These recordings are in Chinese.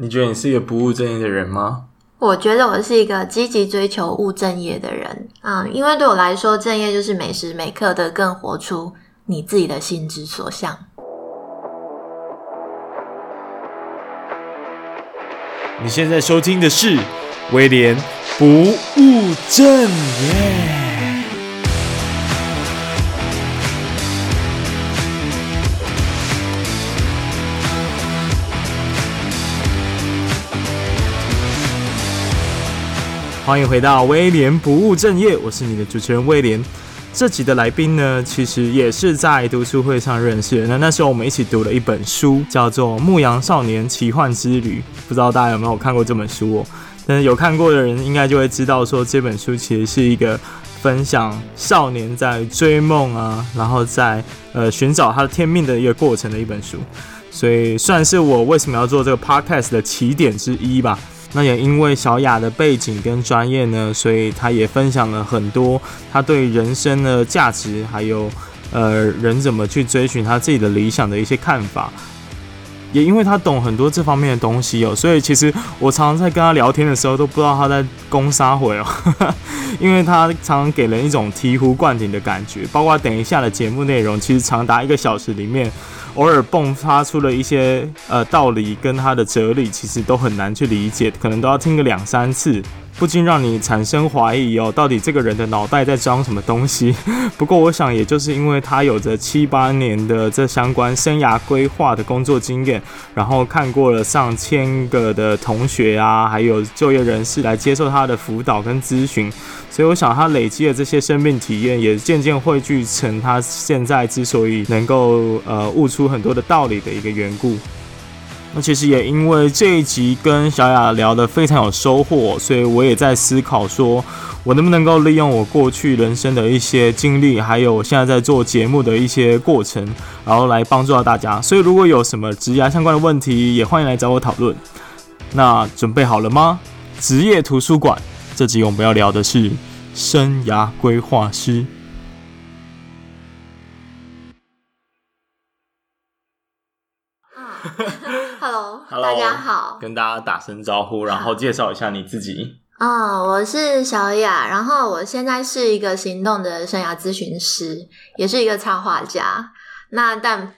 你觉得你是一个不务正业的人吗？我觉得我是一个积极追求务正业的人啊，因为对我来说，正业就是每时每刻的更活出你自己的心之所向。你现在收听的是威廉不务正业。欢迎回到威廉不务正业，我是你的主持人威廉。这集的来宾呢，其实也是在读书会上认识的。那那时候我们一起读了一本书，叫做《牧羊少年奇幻之旅》，不知道大家有没有看过这本书哦？但是有看过的人应该就会知道，说这本书其实是一个分享少年在追梦啊，然后在呃寻找他的天命的一个过程的一本书，所以算是我为什么要做这个 podcast 的起点之一吧。那也因为小雅的背景跟专业呢，所以她也分享了很多她对人生的价值，还有呃人怎么去追寻他自己的理想的一些看法。也因为他懂很多这方面的东西哦，所以其实我常常在跟他聊天的时候都不知道他在攻杀回哦，因为他常常给人一种醍醐灌顶的感觉。包括等一下的节目内容，其实长达一个小时里面。偶尔迸发出了一些呃道理跟他的哲理，其实都很难去理解，可能都要听个两三次。不禁让你产生怀疑哦，到底这个人的脑袋在装什么东西？不过我想，也就是因为他有着七八年的这相关生涯规划的工作经验，然后看过了上千个的同学啊，还有就业人士来接受他的辅导跟咨询，所以我想他累积的这些生命体验，也渐渐汇聚成他现在之所以能够呃悟出很多的道理的一个缘故。那其实也因为这一集跟小雅聊得非常有收获，所以我也在思考说，我能不能够利用我过去人生的一些经历，还有我现在在做节目的一些过程，然后来帮助到大家。所以如果有什么职涯相关的问题，也欢迎来找我讨论。那准备好了吗？职业图书馆，这集我们要聊的是生涯规划师。大家好，跟大家打声招呼，然后介绍一下你自己。啊、哦，我是小雅，然后我现在是一个行动的生涯咨询师，也是一个插画家。那但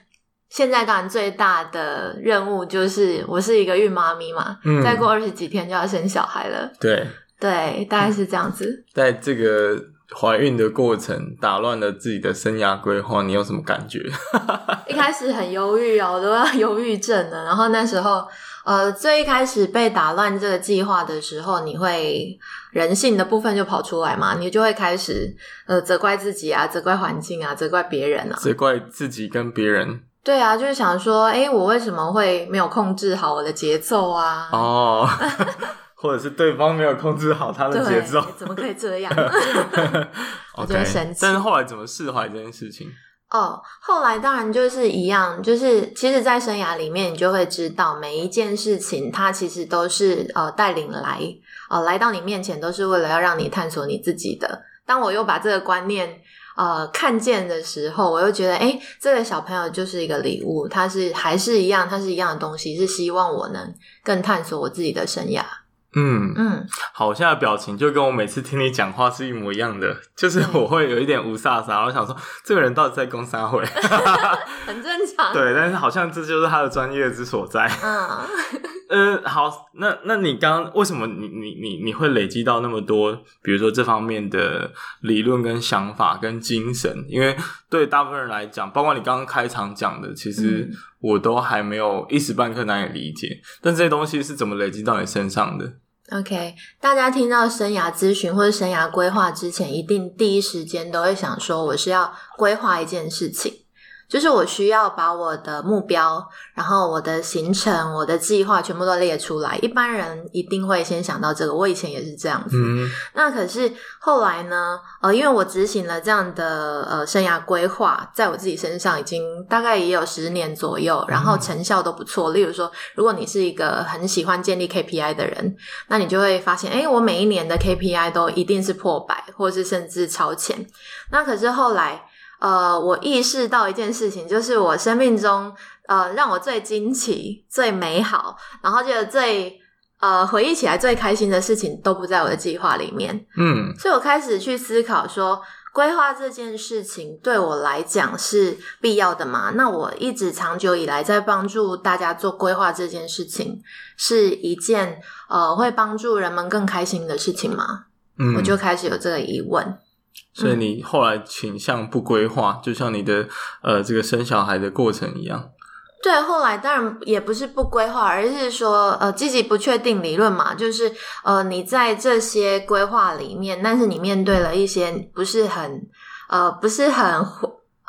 现在当然最大的任务就是我是一个孕妈咪嘛，嗯，再过二十几天就要生小孩了。对对，大概是这样子。在这个。怀孕的过程打乱了自己的生涯规划，你有什么感觉？一开始很忧郁啊，我都要忧郁症了。然后那时候，呃，最一开始被打乱这个计划的时候，你会人性的部分就跑出来嘛，你就会开始呃责怪自己啊，责怪环境啊，责怪别人啊，责怪自己跟别人。对啊，就是想说，哎，我为什么会没有控制好我的节奏啊？哦。或者是对方没有控制好他的节奏，怎么可以这样？我觉得神奇。但是后来怎么释怀这件事情？哦，后来当然就是一样，就是其实，在生涯里面，你就会知道每一件事情，它其实都是呃带领来呃来到你面前，都是为了要让你探索你自己的。当我又把这个观念呃看见的时候，我又觉得，哎，这个小朋友就是一个礼物，他是还是一样，他是一样的东西，是希望我能更探索我自己的生涯。嗯嗯，好，我现在的表情就跟我每次听你讲话是一模一样的，就是我会有一点无煞煞，然后想说这个人到底在攻啥会？很正常。对，但是好像这就是他的专业之所在。嗯，呃，好，那那你刚刚为什么你你你你会累积到那么多，比如说这方面的理论跟想法跟精神？因为对大部分人来讲，包括你刚刚开场讲的，其实我都还没有一时半刻难以理解。但这些东西是怎么累积到你身上的？OK，大家听到生涯咨询或者生涯规划之前，一定第一时间都会想说，我是要规划一件事情。就是我需要把我的目标，然后我的行程、我的计划全部都列出来。一般人一定会先想到这个，我以前也是这样子。嗯。那可是后来呢？呃，因为我执行了这样的呃生涯规划，在我自己身上已经大概也有十年左右，然后成效都不错。例如说，如果你是一个很喜欢建立 KPI 的人，那你就会发现，哎，我每一年的 KPI 都一定是破百，或是甚至超前。那可是后来。呃，我意识到一件事情，就是我生命中呃让我最惊奇、最美好，然后觉得最呃回忆起来最开心的事情都不在我的计划里面。嗯，所以我开始去思考说，规划这件事情对我来讲是必要的吗？那我一直长久以来在帮助大家做规划这件事情，是一件呃会帮助人们更开心的事情吗？嗯，我就开始有这个疑问。所以你后来倾向不规划，嗯、就像你的呃这个生小孩的过程一样。对，后来当然也不是不规划，而是说呃积极不确定理论嘛，就是呃你在这些规划里面，但是你面对了一些不是很呃不是很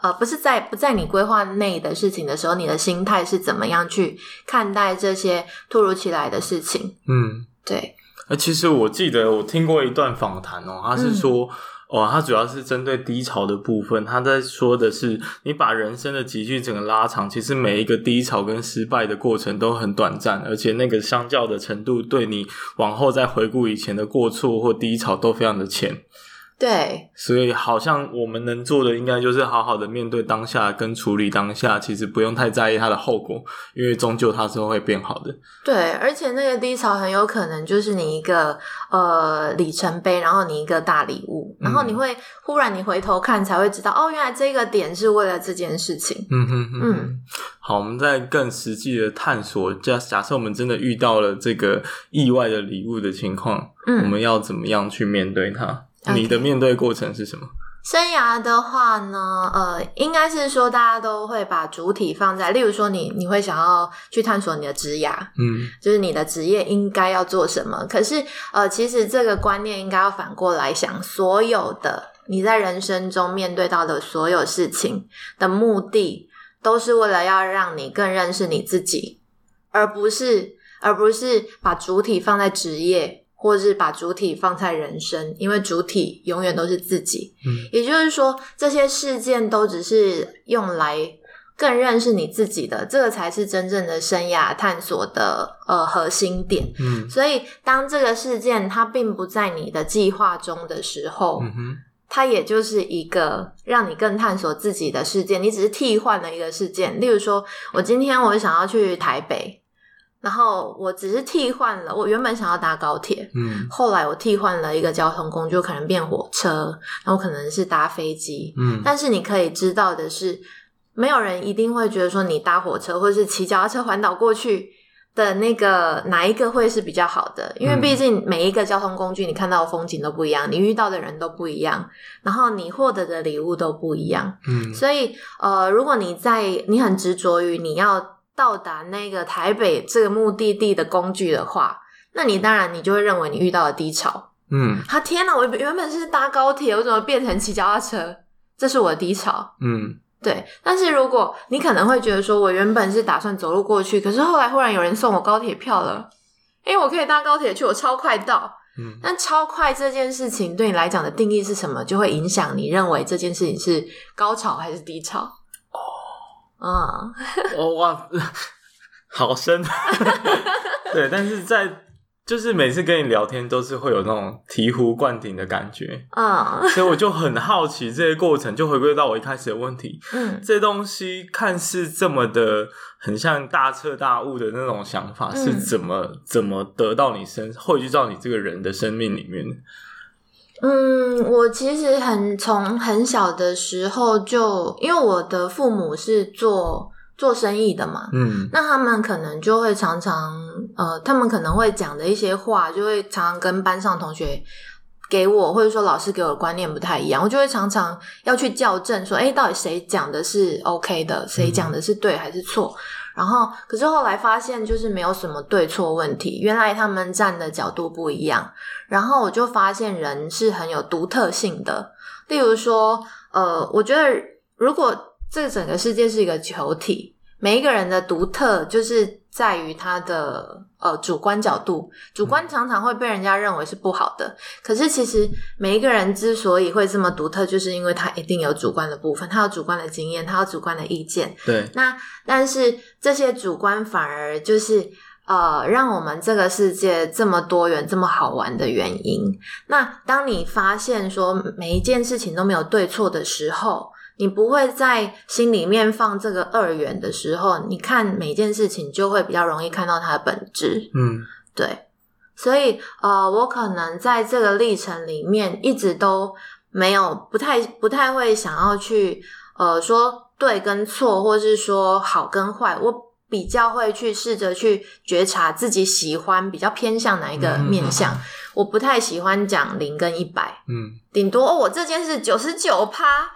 呃不是在不在你规划内的事情的时候，你的心态是怎么样去看待这些突如其来的事情？嗯，对。呃，其实我记得我听过一段访谈哦，他是说。哦，它主要是针对低潮的部分，他在说的是，你把人生的集聚整个拉长，其实每一个低潮跟失败的过程都很短暂，而且那个相较的程度，对你往后再回顾以前的过错或低潮都非常的浅。对，所以好像我们能做的，应该就是好好的面对当下，跟处理当下。其实不用太在意它的后果，因为终究它是会变好的。对，而且那个低潮很有可能就是你一个呃里程碑，然后你一个大礼物，然后你会忽然你回头看才会知道，嗯、哦，原来这个点是为了这件事情。嗯哼哼，嗯。好，我们再更实际的探索，假假设我们真的遇到了这个意外的礼物的情况，嗯，我们要怎么样去面对它？你的面对过程是什么？生涯的话呢，呃，应该是说大家都会把主体放在，例如说你你会想要去探索你的职涯，嗯，就是你的职业应该要做什么。可是，呃，其实这个观念应该要反过来想，所有的你在人生中面对到的所有事情的目的，都是为了要让你更认识你自己，而不是而不是把主体放在职业。或是把主体放在人生，因为主体永远都是自己。嗯，也就是说，这些事件都只是用来更认识你自己的，这个才是真正的生涯探索的呃核心点。嗯，所以当这个事件它并不在你的计划中的时候，嗯哼，它也就是一个让你更探索自己的事件。你只是替换了一个事件，例如说，我今天我想要去台北。然后我只是替换了，我原本想要搭高铁，嗯，后来我替换了一个交通工具，可能变火车，然后可能是搭飞机，嗯。但是你可以知道的是，没有人一定会觉得说你搭火车或者是骑脚踏车环岛过去的那个哪一个会是比较好的，因为毕竟每一个交通工具你看到的风景都不一样，你遇到的人都不一样，然后你获得的礼物都不一样，嗯。所以呃，如果你在你很执着于你要。到达那个台北这个目的地的工具的话，那你当然你就会认为你遇到了低潮。嗯，他天哪！我原本是搭高铁，我怎么变成骑脚踏车？这是我的低潮。嗯，对。但是如果你可能会觉得说，我原本是打算走路过去，可是后来忽然有人送我高铁票了，因为我可以搭高铁去，我超快到。嗯，但超快这件事情对你来讲的定义是什么？就会影响你认为这件事情是高潮还是低潮。啊，哦。哇，好深，对，但是在就是每次跟你聊天都是会有那种醍醐灌顶的感觉，啊，所以我就很好奇这些过程，就回归到我一开始的问题，嗯，这东西看似这么的很像大彻大悟的那种想法，是怎么怎么得到你身汇聚到你这个人的生命里面？嗯，我其实很从很小的时候就，因为我的父母是做做生意的嘛，嗯，那他们可能就会常常，呃，他们可能会讲的一些话，就会常常跟班上同学给我，或者说老师给我的观念不太一样，我就会常常要去校正，说，诶，到底谁讲的是 OK 的，谁讲的是对还是错？然后，可是后来发现就是没有什么对错问题，原来他们站的角度不一样。然后我就发现人是很有独特性的。例如说，呃，我觉得如果这整个世界是一个球体，每一个人的独特就是在于他的。呃，主观角度，主观常常会被人家认为是不好的。嗯。可是其实每一个人之所以会这么独特，就是因为他一定有主观的部分，他有主观的经验，他有主观的意见。对。那但是这些主观反而就是呃，让我们这个世界这么多元、这么好玩的原因。那当你发现说每一件事情都没有对错的时候，你不会在心里面放这个二元的时候，你看每件事情就会比较容易看到它的本质。嗯，对。所以呃，我可能在这个历程里面一直都没有不太不太会想要去呃说对跟错，或是说好跟坏。我比较会去试着去觉察自己喜欢比较偏向哪一个面向。嗯、我不太喜欢讲零跟一百，嗯，顶多、哦、我这件事九十九趴。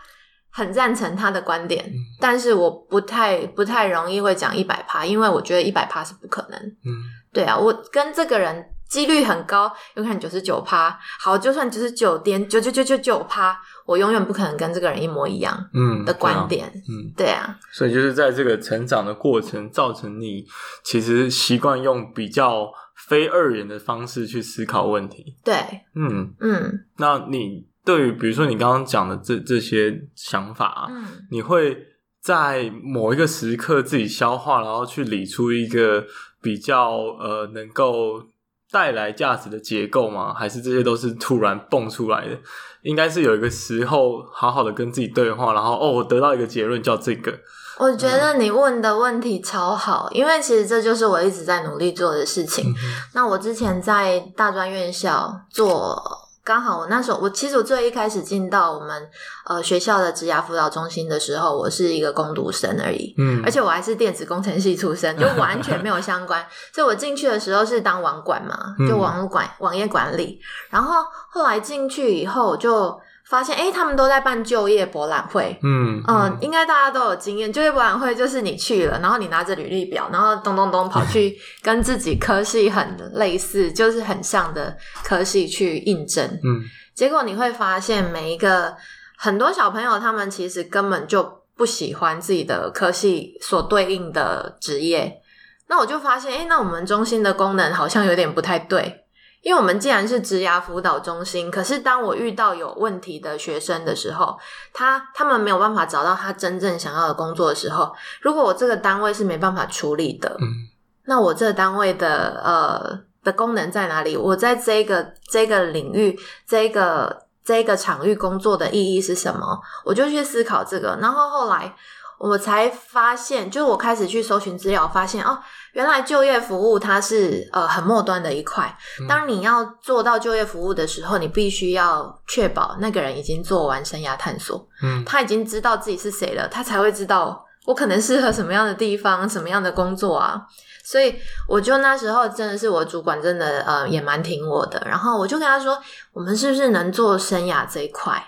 很赞成他的观点，嗯、但是我不太不太容易会讲一百趴，因为我觉得一百趴是不可能。嗯，对啊，我跟这个人几率很高，有可能九十九趴。好，就算九十九点九九九九九趴，我永远不可能跟这个人一模一样。嗯，的观点。嗯，对啊。所以就是在这个成长的过程，造成你其实习惯用比较非二元的方式去思考问题。对，嗯嗯，那你。对于比如说你刚刚讲的这这些想法啊，嗯，你会在某一个时刻自己消化，然后去理出一个比较呃能够带来价值的结构吗？还是这些都是突然蹦出来的？应该是有一个时候好好的跟自己对话，然后哦，我得到一个结论叫这个。我觉得你问的问题超好，嗯，因为其实这就是我一直在努力做的事情。嗯。那我之前在大专院校做。刚好我那时候，我其实我最一开始进到我们呃学校的职涯辅导中心的时候，我是一个工读生而已，嗯，而且我还是电子工程系出身，就 完全没有相关。所以我进去的时候是当网管嘛，就网络管、网页管理。然后后来进去以后就。发现诶他们都在办就业博览会，嗯嗯，嗯，应该大家都有经验。就业博览会就是你去了，然后你拿着履历表，然后咚咚咚跑去跟自己科系很类似，就是很像的科系去应征，嗯，结果你会发现每一个很多小朋友，他们其实根本就不喜欢自己的科系所对应的职业。那我就发现，诶那我们中心的功能好像有点不太对。因为我们既然是职涯辅导中心，可是当我遇到有问题的学生的时候，他他们没有办法找到他真正想要的工作的时候，如果我这个单位是没办法处理的，嗯，那我这个单位的呃的功能在哪里？我在这个这个领域、这个这个场域工作的意义是什么？我就去思考这个，然后后来我才发现，就是我开始去搜寻资料，发现哦。原来就业服务它是呃很末端的一块。当你要做到就业服务的时候，你必须要确保那个人已经做完生涯探索，嗯，他已经知道自己是谁了，他才会知道我可能适合什么样的地方，什么样的工作啊。所以我就那时候真的是我主管真的呃也蛮挺我的，然后我就跟他说，我们是不是能做生涯这一块？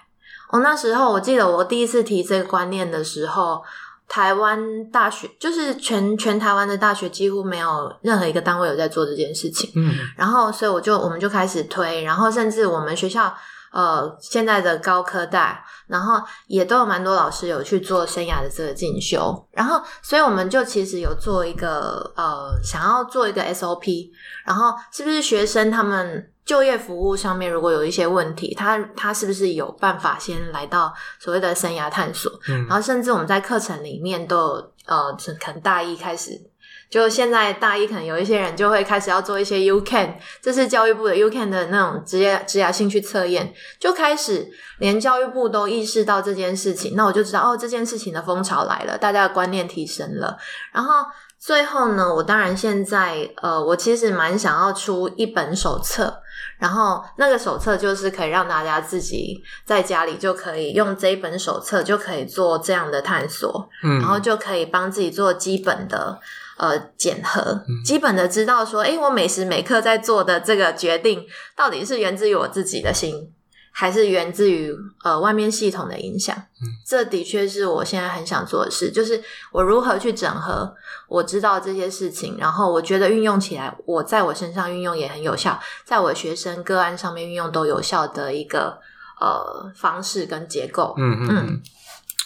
我那时候我记得我第一次提这个观念的时候。台湾大学就是全全台湾的大学几乎没有任何一个单位有在做这件事情，嗯，然后所以我就我们就开始推，然后甚至我们学校呃现在的高科大，然后也都有蛮多老师有去做生涯的这个进修，然后所以我们就其实有做一个呃想要做一个 SOP，然后是不是学生他们。就业服务上面如果有一些问题，他他是不是有办法先来到所谓的生涯探索？嗯，然后甚至我们在课程里面都有呃，可能大一开始，就现在大一可能有一些人就会开始要做一些 U-Can，这是教育部的 U-Can 的那种职业职涯兴趣测验，就开始连教育部都意识到这件事情，那我就知道哦，这件事情的风潮来了，大家的观念提升了，然后。最后呢，我当然现在呃，我其实蛮想要出一本手册，然后那个手册就是可以让大家自己在家里就可以用这一本手册就可以做这样的探索，嗯，然后就可以帮自己做基本的呃检核，嗯，基本的知道说，诶，我每时每刻在做的这个决定到底是源自于我自己的心。还是源自于呃外面系统的影响，嗯，这的确是我现在很想做的事，就是我如何去整合我知道这些事情，然后我觉得运用起来，我在我身上运用也很有效，在我学生个案上面运用都有效的一个呃方式跟结构。嗯嗯嗯。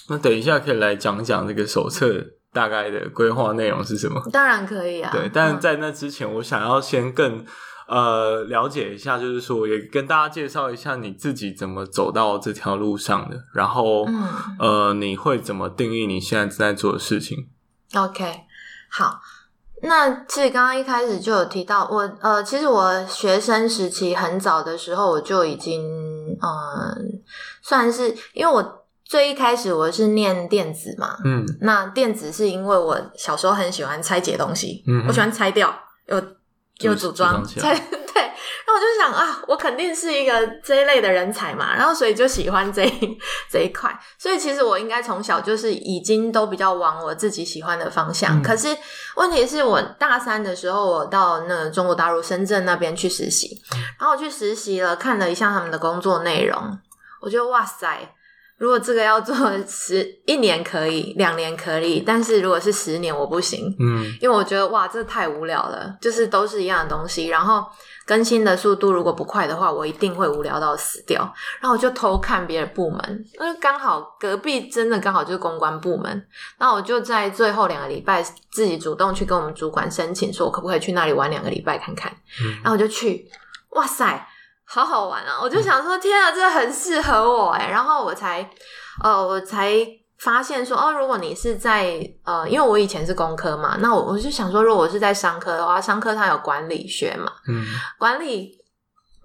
那等一下可以来讲讲这个手册大概的规划内容是什么？当然可以啊。对，但在那之前，我想要先更。呃，了解一下，就是说，也跟大家介绍一下你自己怎么走到这条路上的，然后，嗯，呃，你会怎么定义你现在正在做的事情？OK，好，那其实刚刚一开始就有提到，我呃，其实我学生时期很早的时候，我就已经，嗯、呃，算是因为我。最一开始我是念电子嘛，嗯，那电子是因为我小时候很喜欢拆解东西，嗯，我喜欢拆掉又又组装，拆 对，那我就想啊，我肯定是一个这一类的人才嘛，然后所以就喜欢这一 这一块，所以其实我应该从小就是已经都比较往我自己喜欢的方向，嗯，可是问题是我大三的时候，我到那个中国大陆深圳那边去实习，然后我去实习了，看了一下他们的工作内容，我觉得哇塞。如果这个要做十一年可以，两年可以，但是如果是十年我不行，嗯，因为我觉得哇，这太无聊了，就是都是一样的东西，然后更新的速度如果不快的话，我一定会无聊到死掉。然后我就偷看别的部门，那刚好隔壁真的刚好就是公关部门，那我就在最后两个礼拜自己主动去跟我们主管申请，说我可不可以去那里玩两个礼拜看看，嗯，然后我就去，哇塞！好好玩啊！我就想说，天啊，这很适合我哎。然后我才，呃，我才发现说，哦，如果你是在，呃，因为我以前是工科嘛，那我我就想说，如果我是在商科的话，商科它有管理学嘛，嗯，管理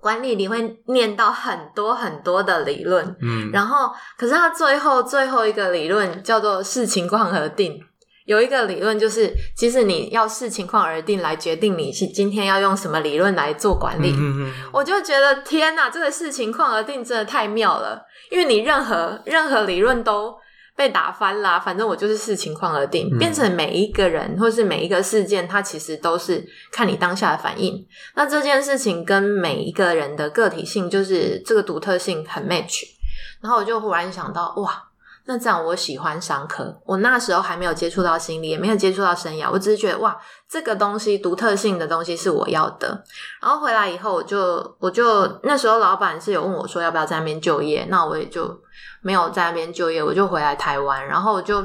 管理你会念到很多很多的理论，嗯，然后可是它最后最后一个理论叫做视情况而定。有一个理论就是，其实你要视情况而定来决定你今天要用什么理论来做管理。嗯嗯，我就觉得天哪，这个视情况而定真的太妙了，因为你任何任何理论都被打翻啦。反正我就是视情况而定，嗯，变成每一个人或是每一个事件，它其实都是看你当下的反应。那这件事情跟每一个人的个体性，就是这个独特性很 match。然后我就忽然想到，哇！那这样，我喜欢商科。我那时候还没有接触到心理，也没有接触到生涯，我只是觉得哇，这个东西独特性的东西是我要的。然后回来以后，我就我就那时候老板是有问我说要不要在那边就业，那我也就没有在那边就业，我就回来台湾。然后我就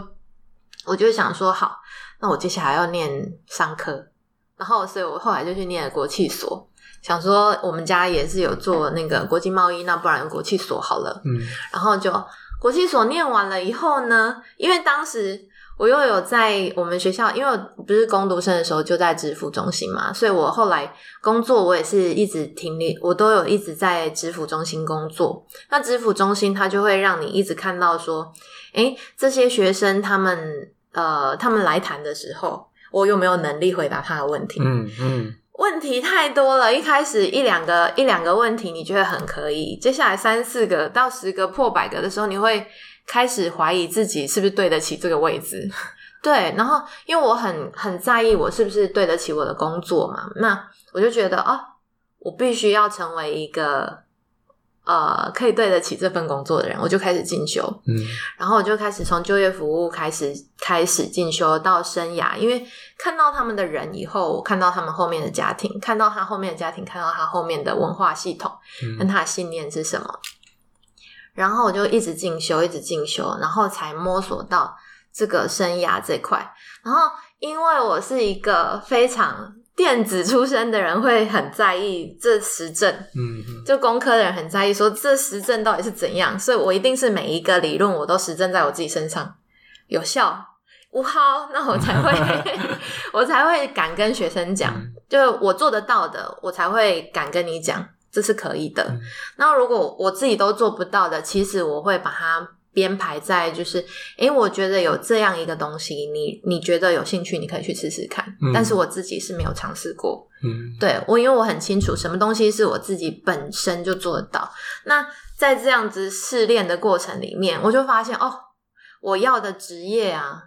我就想说好，那我接下来要念商科。然后所以我后来就去念了国际所，想说我们家也是有做那个国际贸易，那不然国际所好了。嗯，然后就。国际所念完了以后呢，因为当时我又有在我们学校，因为我不是工读生的时候就在支付中心嘛，所以我后来工作我也是一直停留，我都有一直在支付中心工作。那支付中心它就会让你一直看到说，诶，这些学生他们呃，他们来谈的时候，我有没有能力回答他的问题？嗯嗯。问题太多了，一开始一两个一两个问题你觉得很可以，接下来三四个到十个破百个的时候，你会开始怀疑自己是不是对得起这个位置。对，然后因为我很很在意我是不是对得起我的工作嘛，那我就觉得哦，我必须要成为一个。呃，可以对得起这份工作的人，我就开始进修。嗯，然后我就开始从就业服务开始开始进修到生涯，因为看到他们的人以后，我看到他们后面的家庭，看到他后面的家庭，看到他后面的文化系统，跟他的信念是什么。嗯，然后我就一直进修，一直进修，然后才摸索到这个生涯这块。然后，因为我是一个非常。电子出身的人会很在意这实证，嗯，就工科的人很在意说这实证到底是怎样，所以我一定是每一个理论我都实证在我自己身上。有效无耗，那我才会 我才会敢跟学生讲，就我做得到的，我才会敢跟你讲，这是可以的。那如果我自己都做不到的，其实我会把它。编排在就是，诶，我觉得有这样一个东西，你你觉得有兴趣，你可以去试试看。嗯。但是我自己是没有尝试过。嗯，对，我因为我很清楚什么东西是我自己本身就做得到。那在这样子试炼的过程里面，我就发现哦，我要的职业啊，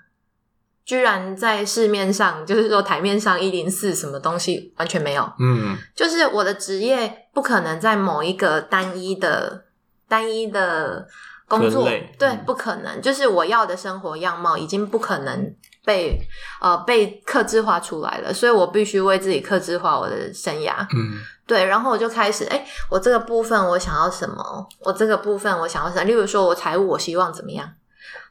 居然在市面上，就是说台面上一零四什么东西完全没有。嗯，就是我的职业不可能在某一个单一的单一的。工作对，不可能，就是我要的生活样貌已经不可能被呃被克制化出来了，所以我必须为自己克制化我的生涯。嗯，对，然后我就开始，哎，我这个部分我想要什么？我这个部分我想要什么？例如说，我财务我希望怎么样？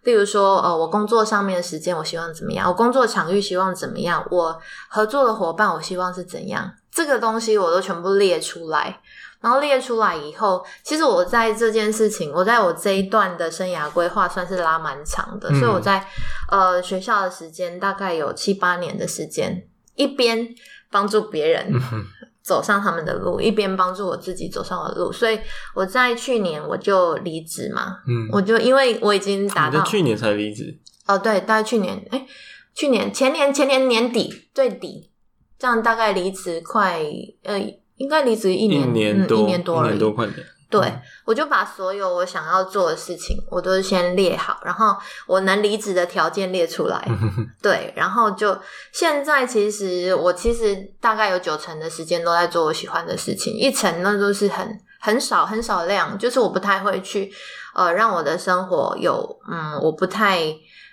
例如说，呃，我工作上面的时间我希望怎么样？我工作场域希望怎么样？我合作的伙伴我希望是怎样？这个东西我都全部列出来。然后列出来以后，其实我在这件事情，我在我这一段的生涯规划算是拉蛮长的，嗯、所以我在呃学校的时间大概有七八年的时间，一边帮助别人走上他们的路，一边帮助我自己走上了路。所以我在去年我就离职嘛，嗯，我就因为我已经达到，去年才离职哦，对，大概去年，哎，去年前年前年年底最底，这样大概离职快呃，应该离职一年一年多、嗯、一年多了，一年多快点。对，我就把所有我想要做的事情，我都先列好，然后我能离职的条件列出来。对，然后就现在，其实我其实大概有九成的时间都在做我喜欢的事情，一成那都是很很少很少量，就是我不太会去呃让我的生活有嗯我不太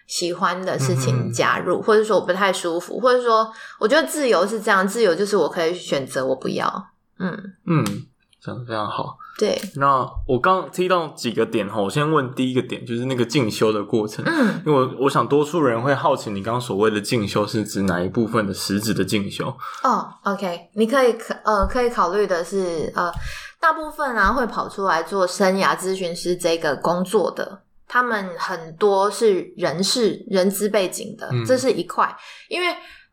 喜欢的事情加入，或者说我不太舒服，或者说我觉得自由是这样，自由就是我可以选择我不要。嗯嗯，讲的非常好。对，那我刚提到几个点哈，我先问第一个点，就是那个进修的过程。嗯，因为我我想多数人会好奇，你刚刚所谓的进修是指哪一部分的实质的进修？哦，OK，你可以可呃可以考虑的是呃，大部分啊会跑出来做生涯咨询师这个工作的，他们很多是人事人资背景的，嗯、这是一块，因为。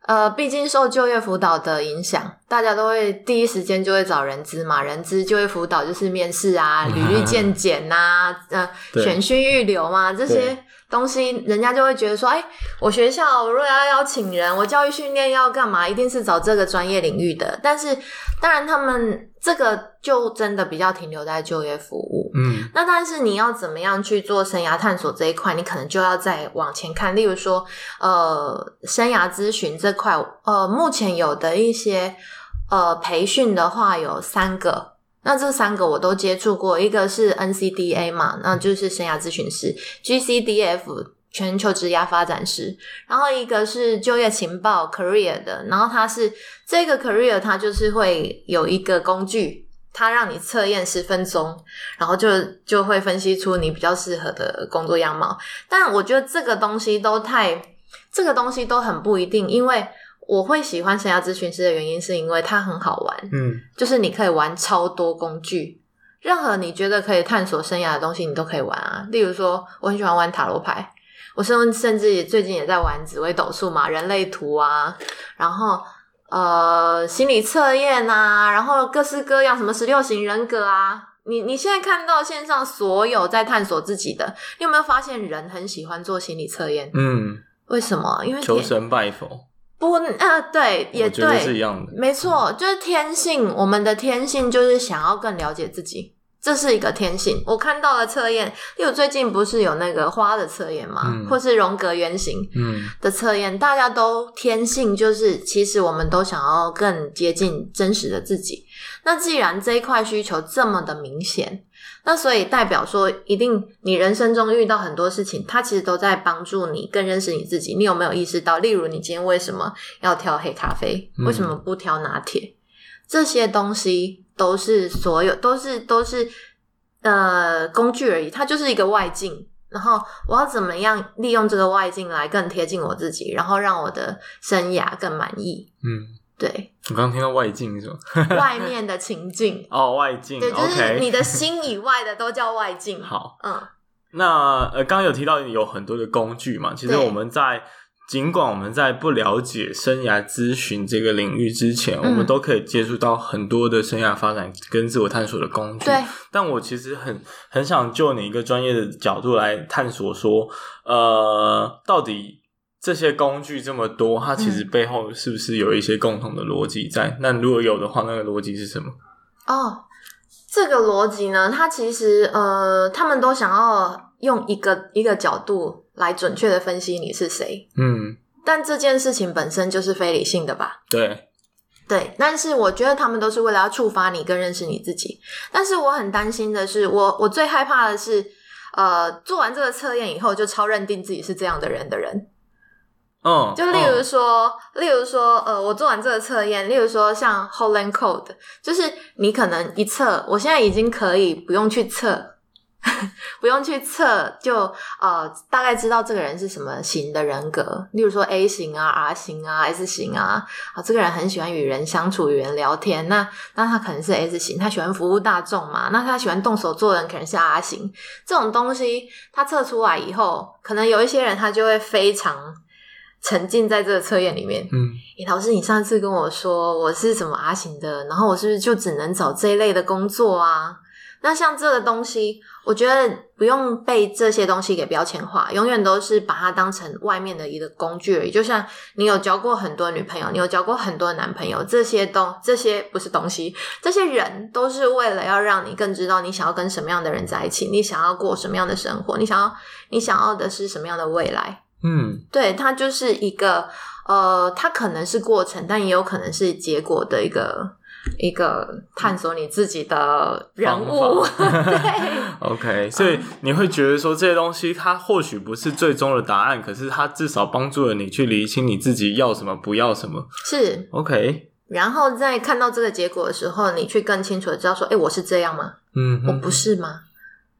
呃，毕竟受就业辅导的影响，大家都会第一时间就会找人资嘛。人资就业辅导就是面试啊、履历鉴检呐、啊、呃，选训预留嘛，这些东西，人家就会觉得说，哎，我学校如果要邀请人，我教育训练要干嘛，一定是找这个专业领域的。但是，当然他们这个就真的比较停留在就业服务。嗯，那但是你要怎么样去做生涯探索这一块，你可能就要再往前看。例如说，呃，生涯咨询这块，呃，目前有的一些呃培训的话有三个。那这三个我都接触过，一个是 NCDA 嘛，那就是生涯咨询师；GCDF 全球职涯发展师，然后一个是就业情报 Career 的，然后它是这个 Career 它就是会有一个工具，它让你测验十分钟，然后就就会分析出你比较适合的工作样貌。但我觉得这个东西都太，这个东西都很不一定，因为。我会喜欢生涯咨询师的原因，是因为它很好玩。嗯，就是你可以玩超多工具，任何你觉得可以探索生涯的东西，你都可以玩啊。例如说，我很喜欢玩塔罗牌，我甚甚至也最近也在玩紫微斗数嘛，人类图啊，然后呃心理测验啊，然后各式各样什么十六型人格啊。你你现在看到线上所有在探索自己的，你有没有发现人很喜欢做心理测验？嗯，为什么？因为求神拜佛。不，呃，对，也对，是一样的，没错，就是天性。我们的天性就是想要更了解自己，这是一个天性。我看到了测验，例如最近不是有那个花的测验嘛？嗯、或是荣格原型的测验，嗯、大家都天性就是，其实我们都想要更接近真实的自己。那既然这一块需求这么的明显。那所以代表说，一定你人生中遇到很多事情，它其实都在帮助你更认识你自己。你有没有意识到？例如，你今天为什么要挑黑咖啡？为什么不挑拿铁？嗯、这些东西都是所有都是都是呃工具而已，它就是一个外境。然后我要怎么样利用这个外境来更贴近我自己，然后让我的生涯更满意？嗯。对，我刚刚听到外境是吧？外面的情境 哦，外境，对，就是你的心以外的都叫外境。好，嗯，那呃，刚刚有提到有很多的工具嘛，其实我们在对尽管我们在不了解生涯咨询这个领域之前，嗯、我们都可以接触到很多的生涯发展跟自我探索的工具。对，但我其实很很想就你一个专业的角度来探索说，呃，到底。这些工具这么多，它其实背后是不是有一些共同的逻辑在？嗯、那如果有的话，那个逻辑是什么？哦，这个逻辑呢，它其实呃，他们都想要用一个一个角度来准确的分析你是谁。嗯，但这件事情本身就是非理性的吧？对，对。但是我觉得他们都是为了要触发你，更认识你自己。但是我很担心的是，我我最害怕的是，呃，做完这个测验以后，就超认定自己是这样的人的人。嗯，就例如说，嗯、例如说，呃，我做完这个测验，例如说像 Holland Code，就是你可能一测，我现在已经可以不用去测，不用去测，就呃大概知道这个人是什么型的人格。例如说 A 型啊、R 型啊、S 型啊，啊，这个人很喜欢与人相处、与人聊天，那那他可能是 S 型，他喜欢服务大众嘛，那他喜欢动手做人，可能是 R 型。这种东西他测出来以后，可能有一些人他就会非常。沉浸在这个测验里面。嗯，诶，老师，你上次跟我说我是什么阿型的，然后我是不是就只能找这一类的工作啊？那像这个东西，我觉得不用被这些东西给标签化，永远都是把它当成外面的一个工具而已。就像你有交过很多女朋友，你有交过很多男朋友，这些东这些不是东西，这些人都是为了要让你更知道你想要跟什么样的人在一起，你想要过什么样的生活，你想要你想要的是什么样的未来。嗯，对，它就是一个呃，它可能是过程，但也有可能是结果的一个。一个探索你自己的人物，对，OK，所以你会觉得说这些东西它或许不是最终的答案，可是它至少帮助了你去理清你自己要什么，不要什么，是 OK。然后在看到这个结果的时候，你去更清楚的知道说，哎，我是这样吗？嗯，我不是吗？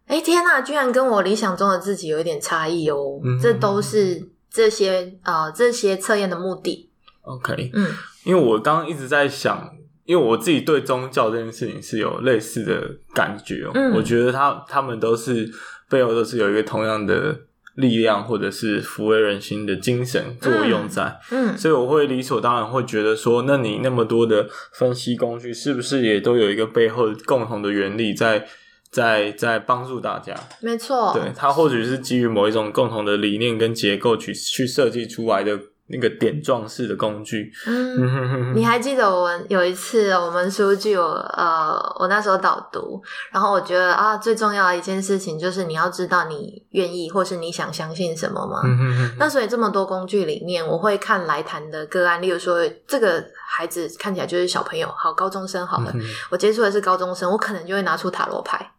哎，天呐，居然跟我理想中的自己有一点差异哦。嗯，这都是这些呃这些测验的目的。OK，嗯，因为我刚刚一直在想。因为我自己对宗教这件事情是有类似的感觉哦，嗯，我觉得他他们都是背后都是有一个同样的力量，或者是抚慰人心的精神作用在，嗯，所以我会理所当然会觉得说，那你那么多的分析工具，是不是也都有一个背后共同的原理在在在帮助大家？没错，对，它或许是基于某一种共同的理念跟结构去去设计出来的。那个点状式的工具，嗯，你还记得我们有一次我们书记我呃，我那时候导读，然后我觉得啊，最重要的一件事情就是你要知道你愿意或是你想相信什么吗？嗯，那所以这么多工具里面，我会看来谈的个案，例如说这个孩子看起来就是小朋友，好，高中生好了，嗯，我接触的是高中生，我可能就会拿出塔罗牌，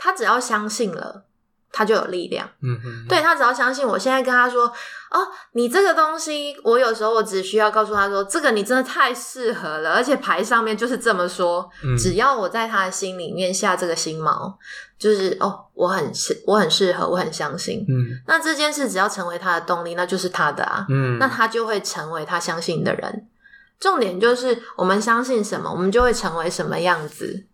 他只要相信了。他就有力量，嗯哼，对，他只要相信，我现在跟他说，哦，你这个东西，我有时候我只需要告诉他说，这个你真的太适合了，而且牌上面就是这么说，嗯，只要我在他的心里面下这个心锚，就是哦，我很适，我很适合，我很相信，嗯，那这件事只要成为他的动力，那就是他的啊，嗯，那他就会成为他相信的人。重点就是我们相信什么，我们就会成为什么样子，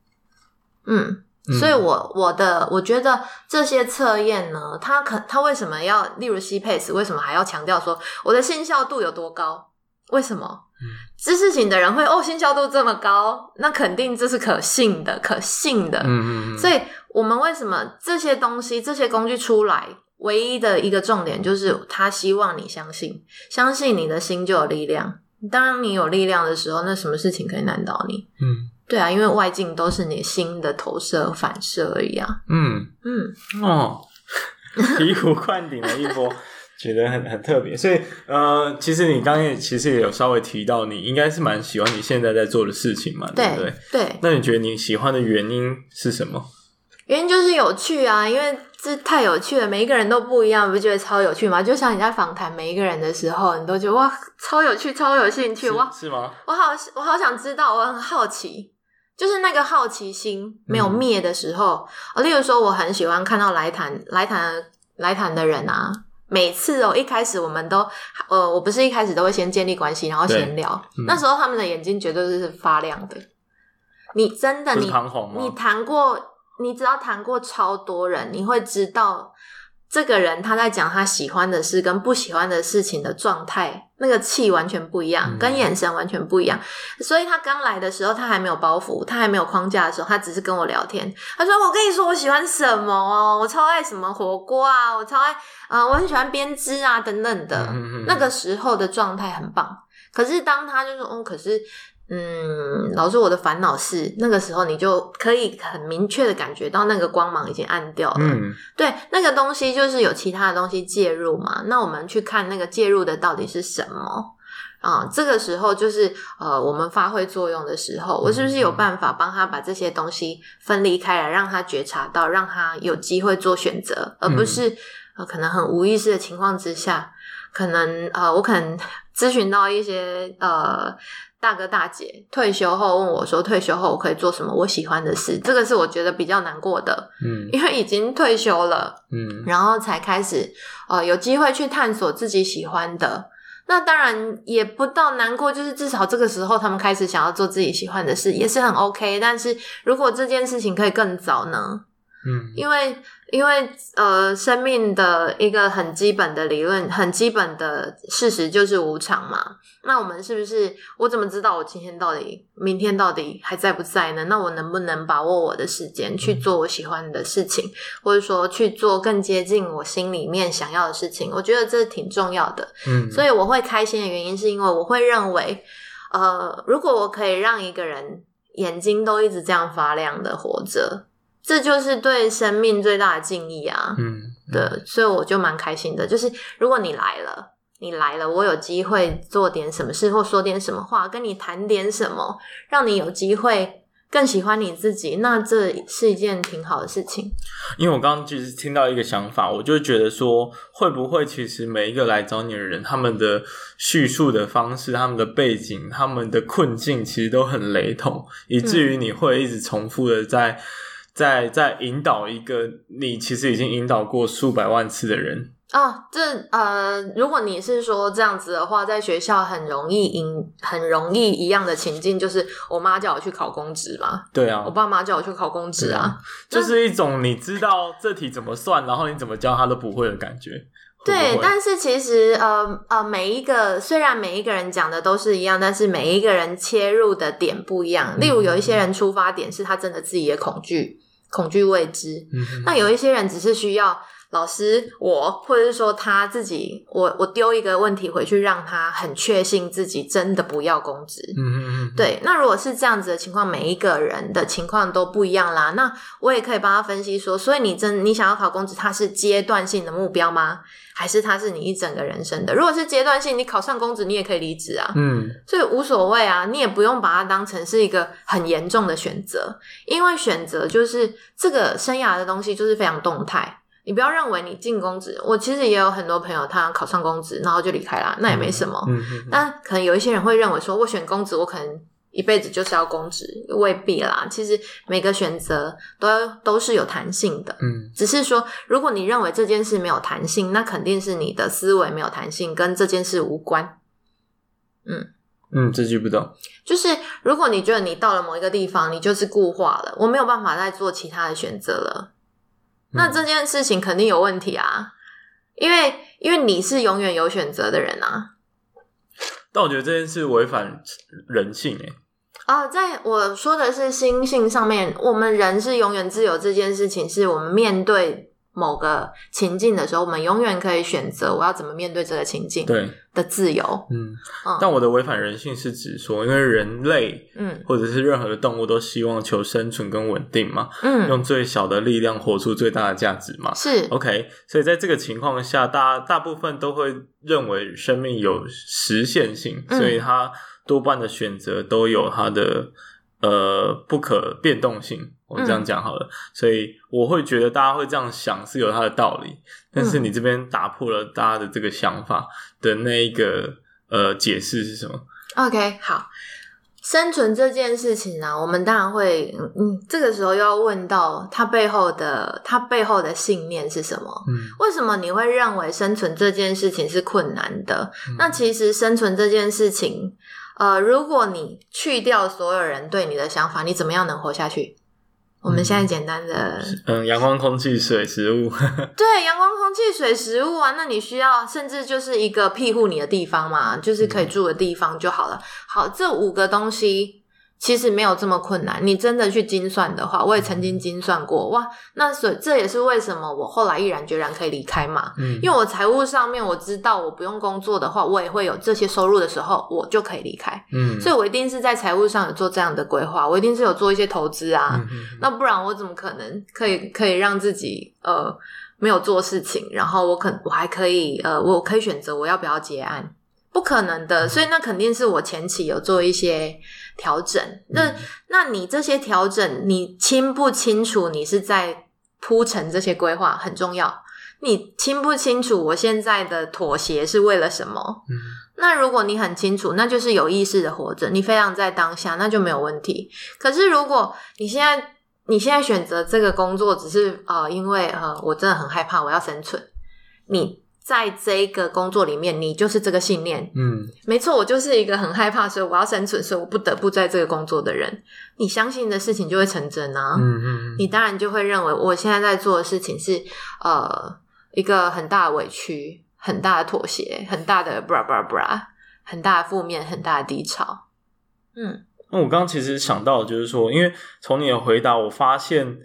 嗯。所以我，我我的我觉得这些测验呢，它可它为什么要，例如 CPACE 为什么还要强调说我的信效度有多高？为什么？嗯，知识型的人会哦，信效度这么高，那肯定这是可信的，可信的。嗯嗯嗯。所以我们为什么这些东西、这些工具出来，唯一的一个重点就是他希望你相信，相信你的心就有力量。当你有力量的时候，那什么事情可以难倒你？嗯。对啊，因为外境都是你心的投射反射而已啊。嗯嗯哦，醍醐灌顶的一波，觉得很很特别。所以呃，其实你刚刚也其实也有稍微提到，你应该是蛮喜欢你现在在做的事情嘛，对不对？对。那你觉得你喜欢的原因是什么？原因就是有趣啊，因为这太有趣了，每一个人都不一样，不觉得超有趣吗？就像你在访谈每一个人的时候，你都觉得哇，超有趣，超有兴趣，哇，是吗？我好，我好想知道，我很好奇，就是那个好奇心没有灭的时候，嗯、例如说，我很喜欢看到来谈来谈来谈的人啊，每次哦，一开始我们都呃，我不是一开始都会先建立关系，然后闲聊，嗯、那时候他们的眼睛绝对是发亮的。你真的你你谈过？你只要谈过超多人，你会知道这个人他在讲他喜欢的事跟不喜欢的事情的状态，那个气完全不一样，嗯、跟眼神完全不一样。所以他刚来的时候，他还没有包袱，他还没有框架的时候，他只是跟我聊天。他说：“我跟你说，我喜欢什么哦，我超爱什么火锅啊，我超爱，呃，我很喜欢编织啊，等等的。嗯”那个时候的状态很棒。可是当他就说：“哦，可是。”嗯，老师，我的烦恼是那个时候，你就可以很明确的感觉到那个光芒已经暗掉了。嗯，对，那个东西就是有其他的东西介入嘛。那我们去看那个介入的到底是什么啊？这个时候就是呃，我们发挥作用的时候，我是不是有办法帮他把这些东西分离开来，让他觉察到，让他有机会做选择，而不是呃，可能很无意识的情况之下，可能呃，我可能咨询到一些呃。大哥大姐退休后问我说：“退休后我可以做什么我喜欢的事？”这个是我觉得比较难过的，嗯，因为已经退休了，嗯，然后才开始呃有机会去探索自己喜欢的。那当然也不到难过，就是至少这个时候他们开始想要做自己喜欢的事，也是很 OK。但是如果这件事情可以更早呢？嗯，因为因为呃，生命的一个很基本的理论，很基本的事实就是无常嘛。那我们是不是？我怎么知道我今天到底、明天到底还在不在呢？那我能不能把握我的时间去做我喜欢的事情，嗯、或者说去做更接近我心里面想要的事情？我觉得这挺重要的。嗯，所以我会开心的原因是因为我会认为，呃，如果我可以让一个人眼睛都一直这样发亮的活着。这就是对生命最大的敬意啊！嗯，对，所以我就蛮开心的。就是如果你来了，你来了，我有机会做点什么事，或说点什么话，跟你谈点什么，让你有机会。更喜欢你自己，那这是一件挺好的事情。因为我刚刚其实听到一个想法，我就觉得说，会不会其实每一个来找你的人，他们的叙述的方式、他们的背景、他们的困境，其实都很雷同，以至于你会一直重复的在在在引导一个你其实已经引导过数百万次的人。啊，这呃，如果你是说这样子的话，在学校很容易引，很容易一样的情境，就是我妈叫我去考公职嘛。对啊，我爸妈叫我去考公职啊，啊，就是一种你知道这题怎么算，然后你怎么教他都不会的感觉。对，会会但是其实呃呃，每一个虽然每一个人讲的都是一样，但是每一个人切入的点不一样。例如有一些人出发点是他真的自己也恐惧，恐惧未知。嗯，那有一些人只是需要。老师，我或者是说他自己，我我丢一个问题回去，让他很确信自己真的不要公职。嗯嗯嗯。对，那如果是这样子的情况，每一个人的情况都不一样啦。那我也可以帮他分析说，所以你真你想要考公职，它是阶段性的目标吗？还是它是你一整个人生的？如果是阶段性，你考上公职，你也可以离职啊。嗯。所以无所谓啊，你也不用把它当成是一个很严重的选择，因为选择就是这个生涯的东西，就是非常动态。你不要认为你进公职，我其实也有很多朋友，他考上公职，然后就离开了，那也没什么。嗯嗯。但可能有一些人会认为说，我选公职，我可能一辈子就是要公职，未必啦。其实每个选择都都是有弹性的。嗯。只是说，如果你认为这件事没有弹性，那肯定是你的思维没有弹性，跟这件事无关。嗯嗯，这句不懂。就是如果你觉得你到了某一个地方，你就是固化了，我没有办法再做其他的选择了。那这件事情肯定有问题啊，因为因为你是永远有选择的人啊。但我觉得这件事违反人性诶。啊，在我说的是心性上面，我们人是永远自由。这件事情是我们面对。某个情境的时候，我们永远可以选择我要怎么面对这个情境。对的自由，嗯，嗯，但我的违反人性是指说，因为人类，嗯，或者是任何的动物都希望求生存跟稳定嘛，嗯，用最小的力量活出最大的价值嘛，是 OK。所以在这个情况下，大大部分都会认为生命有实现性，嗯，所以它多半的选择都有它的。呃，不可变动性，我们这样讲好了。嗯，所以我会觉得大家会这样想是有它的道理，但是你这边打破了大家的这个想法的那一个呃解释是什么？OK，好，生存这件事情呢，我们当然会，嗯，这个时候又要问到它背后的它背后的信念是什么？嗯，为什么你会认为生存这件事情是困难的？嗯，那其实生存这件事情。呃，如果你去掉所有人对你的想法，你怎么样能活下去？我们现在简单的，嗯，阳光、空气、水、食物。对，阳光、空气、水、食物啊，那你需要甚至就是一个庇护你的地方嘛，就是可以住的地方就好了。好，这五个东西。其实没有这么困难，你真的去精算的话，我也曾经精算过，哇，那所以这也是为什么我后来毅然决然可以离开嘛，嗯，因为我财务上面我知道我不用工作的话，我也会有这些收入的时候，我就可以离开，嗯，所以我一定是在财务上有做这样的规划，我一定是有做一些投资啊，那不然我怎么可能可以可以让自己呃没有做事情，然后我可我还可以呃我可以选择我要不要结案。不可能的，所以那肯定是我前期有做一些调整。那、嗯、那你这些调整，你清不清楚？你是在铺陈这些规划很重要。你清不清楚？我现在的妥协是为了什么？嗯，那如果你很清楚，那就是有意识的活着，你非常在当下，那就没有问题。可是如果你现在你现在选择这个工作，只是呃，因为呃，我真的很害怕，我要生存，你。在这个工作里面，你就是这个信念。嗯，没错，我就是一个很害怕，所以我要生存，所以我不得不在这个工作的人。你相信的事情就会成真啊。嗯嗯，你当然就会认为我现在在做的事情是呃一个很大的委屈、很大的妥协、很大的 bra bra bra、很大的负面、很大的低潮。嗯，那我刚刚其实想到的就是说，因为从你的回答，我发现，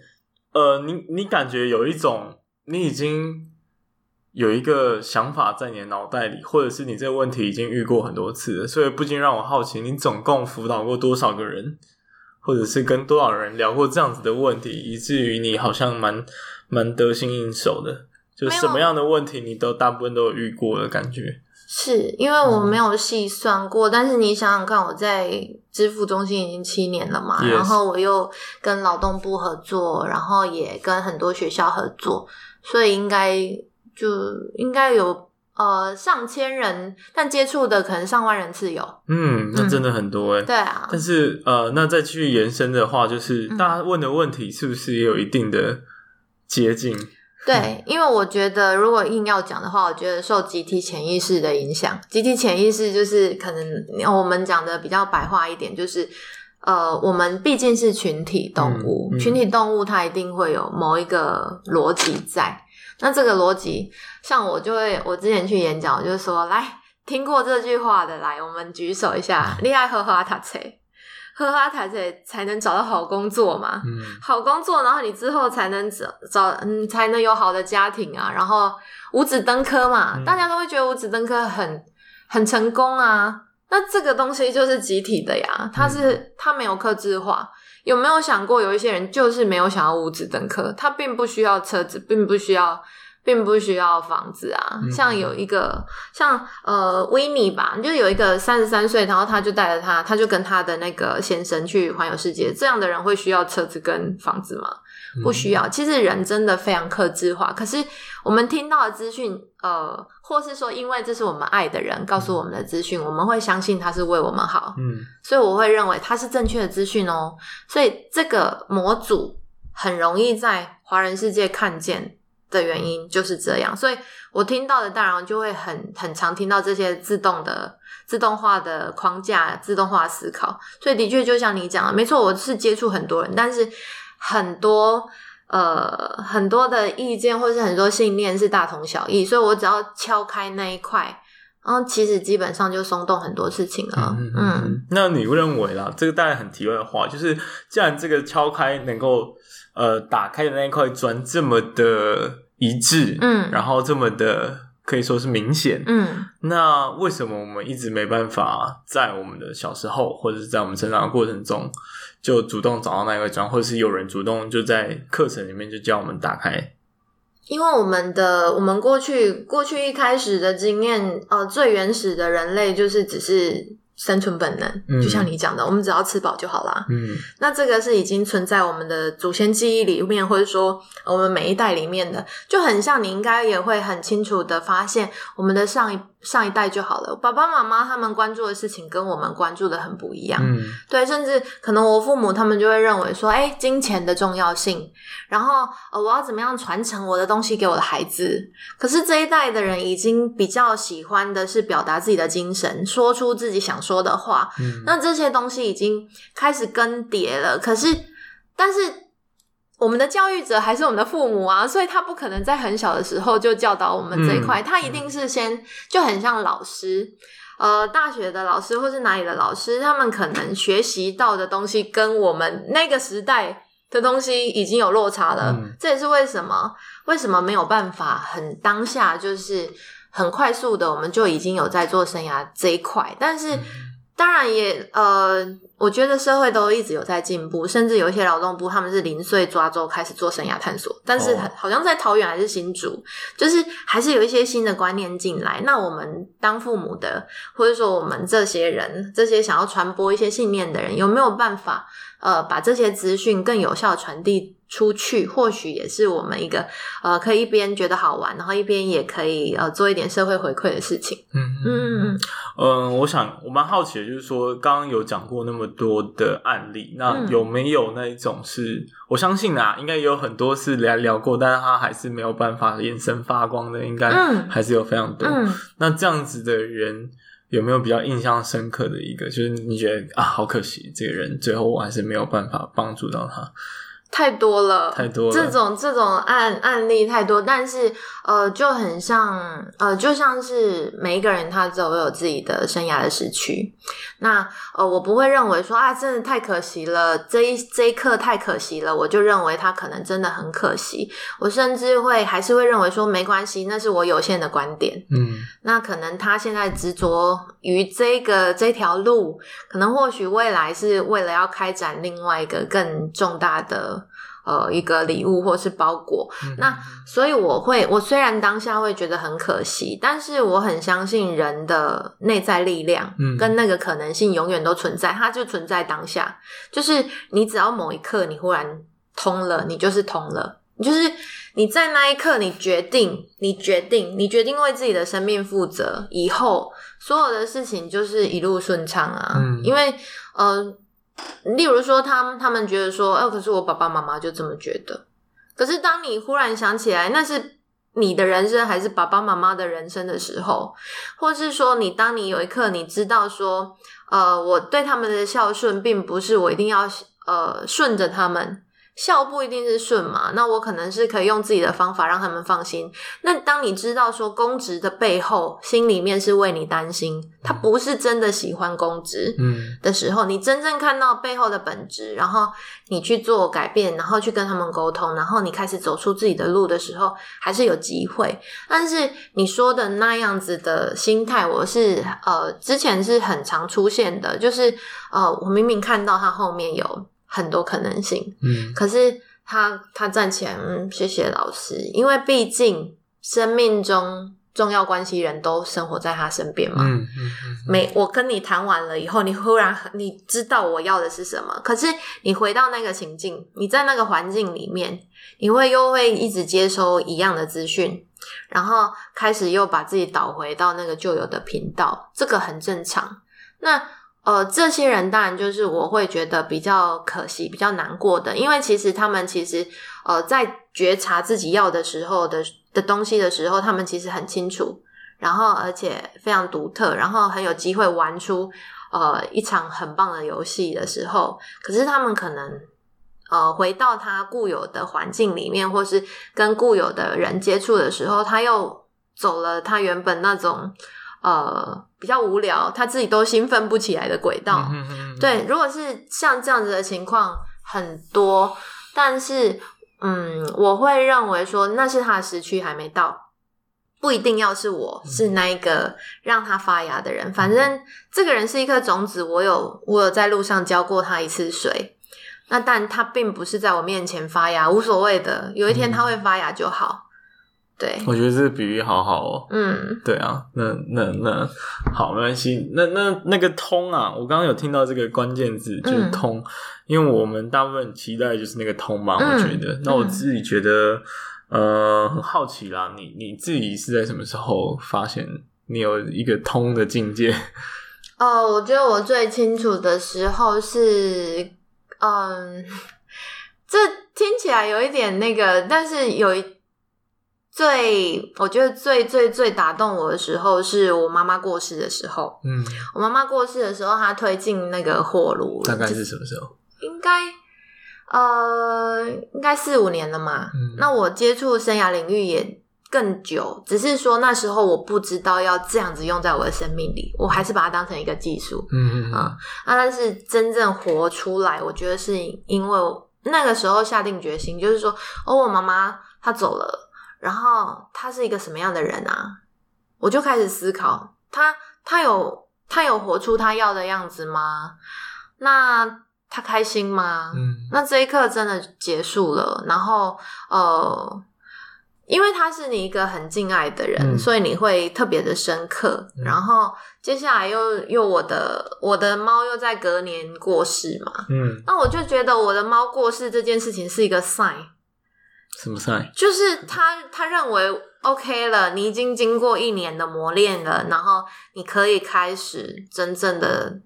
呃，你你感觉有一种你已经。有一个想法在你的脑袋里，或者是你这个问题已经遇过很多次了，所以不禁让我好奇，你总共辅导过多少个人，或者是跟多少人聊过这样子的问题，以至于你好像蛮蛮得心应手的，就什么样的问题你都大部分都有遇过的感觉。是因为我没有细算过，嗯、但是你想想看，我在支付中心已经七年了嘛.然后我又跟劳动部合作，然后也跟很多学校合作，所以应该。就应该有呃上千人，但接触的可能上万人次有。嗯，那真的很多哎、嗯。对啊，但是呃，那再继续延伸的话，就是大家问的问题是不是也有一定的接近？对，嗯、因为我觉得如果硬要讲的话，我觉得受集体潜意识的影响。集体潜意识就是可能我们讲的比较白话一点，就是呃，我们毕竟是群体动物，嗯嗯、群体动物它一定会有某一个逻辑在。那这个逻辑，像我就会，我之前去演讲，我就说，来听过这句话的，来，我们举手一下。厉害，好好读册，好好读册才能找到好工作嘛。嗯，好工作，然后你之后才能找找，嗯，才能有好的家庭啊。然后五子登科嘛，嗯、大家都会觉得五子登科很很成功啊。那这个东西就是集体的呀，它是它没有克制化。有没有想过，有一些人就是没有想要五子登科，他并不需要车子，并不需要，并不需要房子啊。嗯、像有一个，像呃维尼吧，就有一个三十三岁，然后他就带着他，他就跟他的那个先生去环游世界。这样的人会需要车子跟房子吗？不需要。其实人真的非常克制化，可是我们听到的资讯，呃，或是说，因为这是我们爱的人告诉我们的资讯，我们会相信他是为我们好，嗯，所以我会认为他是正确的资讯哦。所以这个模组很容易在华人世界看见的原因就是这样。所以我听到的当然就会很很常听到这些自动的、自动化的框架、自动化思考。所以的确就像你讲的，没错，我是接触很多人，但是。很多呃，很多的意见或是很多信念是大同小异，所以我只要敲开那一块，然后其实基本上就松动很多事情了。嗯，嗯，嗯，那你认为啦？这个当然很提问的话，就是既然这个敲开能够呃打开的那一块砖这么的一致，嗯，然后这么的可以说是明显，嗯，那为什么我们一直没办法在我们的小时候或者是在我们成长的过程中？就主动找到那个砖，或者是有人主动就在课程里面就叫我们打开。因为我们的我们过去过去一开始的经验，呃，最原始的人类就是只是。生存本能，嗯、就像你讲的，我们只要吃饱就好啦。嗯，那这个是已经存在我们的祖先记忆里面，或者说我们每一代里面的，就很像你应该也会很清楚的发现，我们的上一上一代就好了。爸爸妈妈他们关注的事情跟我们关注的很不一样。嗯，对，甚至可能我父母他们就会认为说，哎、欸，金钱的重要性，然后呃，我要怎么样传承我的东西给我的孩子。可是这一代的人已经比较喜欢的是表达自己的精神，说出自己想说。的话，嗯、那这些东西已经开始更迭了。可是，但是我们的教育者还是我们的父母啊，所以他不可能在很小的时候就教导我们这一块。嗯、他一定是先就很像老师，呃，大学的老师或是哪里的老师，他们可能学习到的东西跟我们那个时代的东西已经有落差了。嗯、这也是为什么为什么没有办法很当下就是。很快速的，我们就已经有在做生涯这一块，但是当然也呃，我觉得社会都一直有在进步，甚至有一些劳动部他们是零岁抓周开始做生涯探索，但是好像在桃园还是新竹，就是还是有一些新的观念进来。那我们当父母的，或者说我们这些人，这些想要传播一些信念的人，有没有办法呃，把这些资讯更有效传递出去，或许也是我们一个呃，可以一边觉得好玩，然后一边也可以呃做一点社会回馈的事情。嗯嗯嗯嗯，我想我蛮好奇的，就是说刚刚有讲过那么多的案例，那有没有那一种是、嗯、我相信啊，应该也有很多是聊聊过，但是他还是没有办法眼神发光的，应该还是有非常多。嗯、那这样子的人有没有比较印象深刻的一个？就是你觉得啊，好可惜，这个人最后我还是没有办法帮助到他。太多了，太多了。这种这种案案例太多，但是呃，就很像呃，就像是每一个人他都有自己的生涯的时区。那呃，我不会认为说啊，真的太可惜了，这一这一刻太可惜了，我就认为他可能真的很可惜。我甚至会还是会认为说没关系，那是我有限的观点。嗯，那可能他现在执着于这个这条路，可能或许未来是为了要开展另外一个更重大的。呃，一个礼物或是包裹，嗯、那所以我会，我虽然当下会觉得很可惜，但是我很相信人的内在力量，跟那个可能性永远都存在，它就存在当下。就是你只要某一刻你忽然通了，你就是通了，你就是你在那一刻你决定，你决定，你决定为自己的生命负责，以后所有的事情就是一路顺畅啊，嗯、因为呃。例如说，他们他们觉得说，哎、可是我爸爸妈妈就这么觉得。可是当你忽然想起来，那是你的人生还是爸爸妈妈的人生的时候，或是说，你当你有一刻你知道说，呃，我对他们的孝顺，并不是我一定要呃顺着他们。孝不一定是顺嘛，那我可能是可以用自己的方法让他们放心。那当你知道说公职的背后，心里面是为你担心，他不是真的喜欢公职，嗯的时候，嗯、你真正看到背后的本质，然后你去做改变，然后去跟他们沟通，然后你开始走出自己的路的时候，还是有机会。但是你说的那样子的心态，我是呃之前是很常出现的，就是呃我明明看到他后面有。很多可能性，嗯，可是他他站起来，嗯，谢谢老师，因为毕竟生命中重要关系人都生活在他身边嘛，嗯嗯嗯。没，我跟你谈完了以后，你忽然你知道我要的是什么，可是你回到那个情境，你在那个环境里面，你会又会一直接收一样的资讯，然后开始又把自己导回到那个旧有的频道，这个很正常。那。呃，这些人当然就是我会觉得比较可惜、比较难过的，因为其实他们其实呃在觉察自己要的时候的的东西的时候，他们其实很清楚，然后而且非常独特，然后很有机会玩出呃一场很棒的游戏的时候，可是他们可能呃回到他固有的环境里面，或是跟固有的人接触的时候，他又走了他原本那种。呃，比较无聊，他自己都兴奋不起来的轨道。嗯、对，如果是像这样子的情况很多，但是，嗯，我会认为说那是他的时区还没到，不一定要是我是那一个让他发芽的人。嗯、反正这个人是一颗种子，我有我有在路上浇过他一次水，那但他并不是在我面前发芽，无所谓的，有一天他会发芽就好。嗯对，我觉得这个比喻好好哦。嗯，对啊，那那那好，没关系。那那那个通啊，我刚刚有听到这个关键字，就是通，嗯、因为我们大部分期待就是那个通嘛。嗯、我觉得，那我自己觉得，嗯、呃，很好奇啦。你你自己是在什么时候发现你有一个通的境界？哦，我觉得我最清楚的时候是，嗯，这听起来有一点那个，但是有一。最我觉得最最最打动我的时候，是我妈妈过世的时候。嗯，我妈妈过世的时候，她推进那个火炉，大概是什么时候？应该呃，应该四五年了嘛。嗯，那我接触生涯领域也更久，只是说那时候我不知道要这样子用在我的生命里，我还是把它当成一个技术。嗯嗯啊，那但是真正活出来，我觉得是因为那个时候下定决心，就是说，哦，我妈妈她走了。然后他是一个什么样的人啊？我就开始思考，他他有他有活出他要的样子吗？那他开心吗？嗯，那这一刻真的结束了。然后呃，因为他是你一个很敬爱的人，嗯、所以你会特别的深刻。嗯、然后接下来又又我的我的猫又在隔年过世嘛，嗯，那我就觉得我的猫过世这件事情是一个 sign，什么 sign？就是他他认为 OK 了，你已经经过一年的磨练了，然后你可以开始真正的。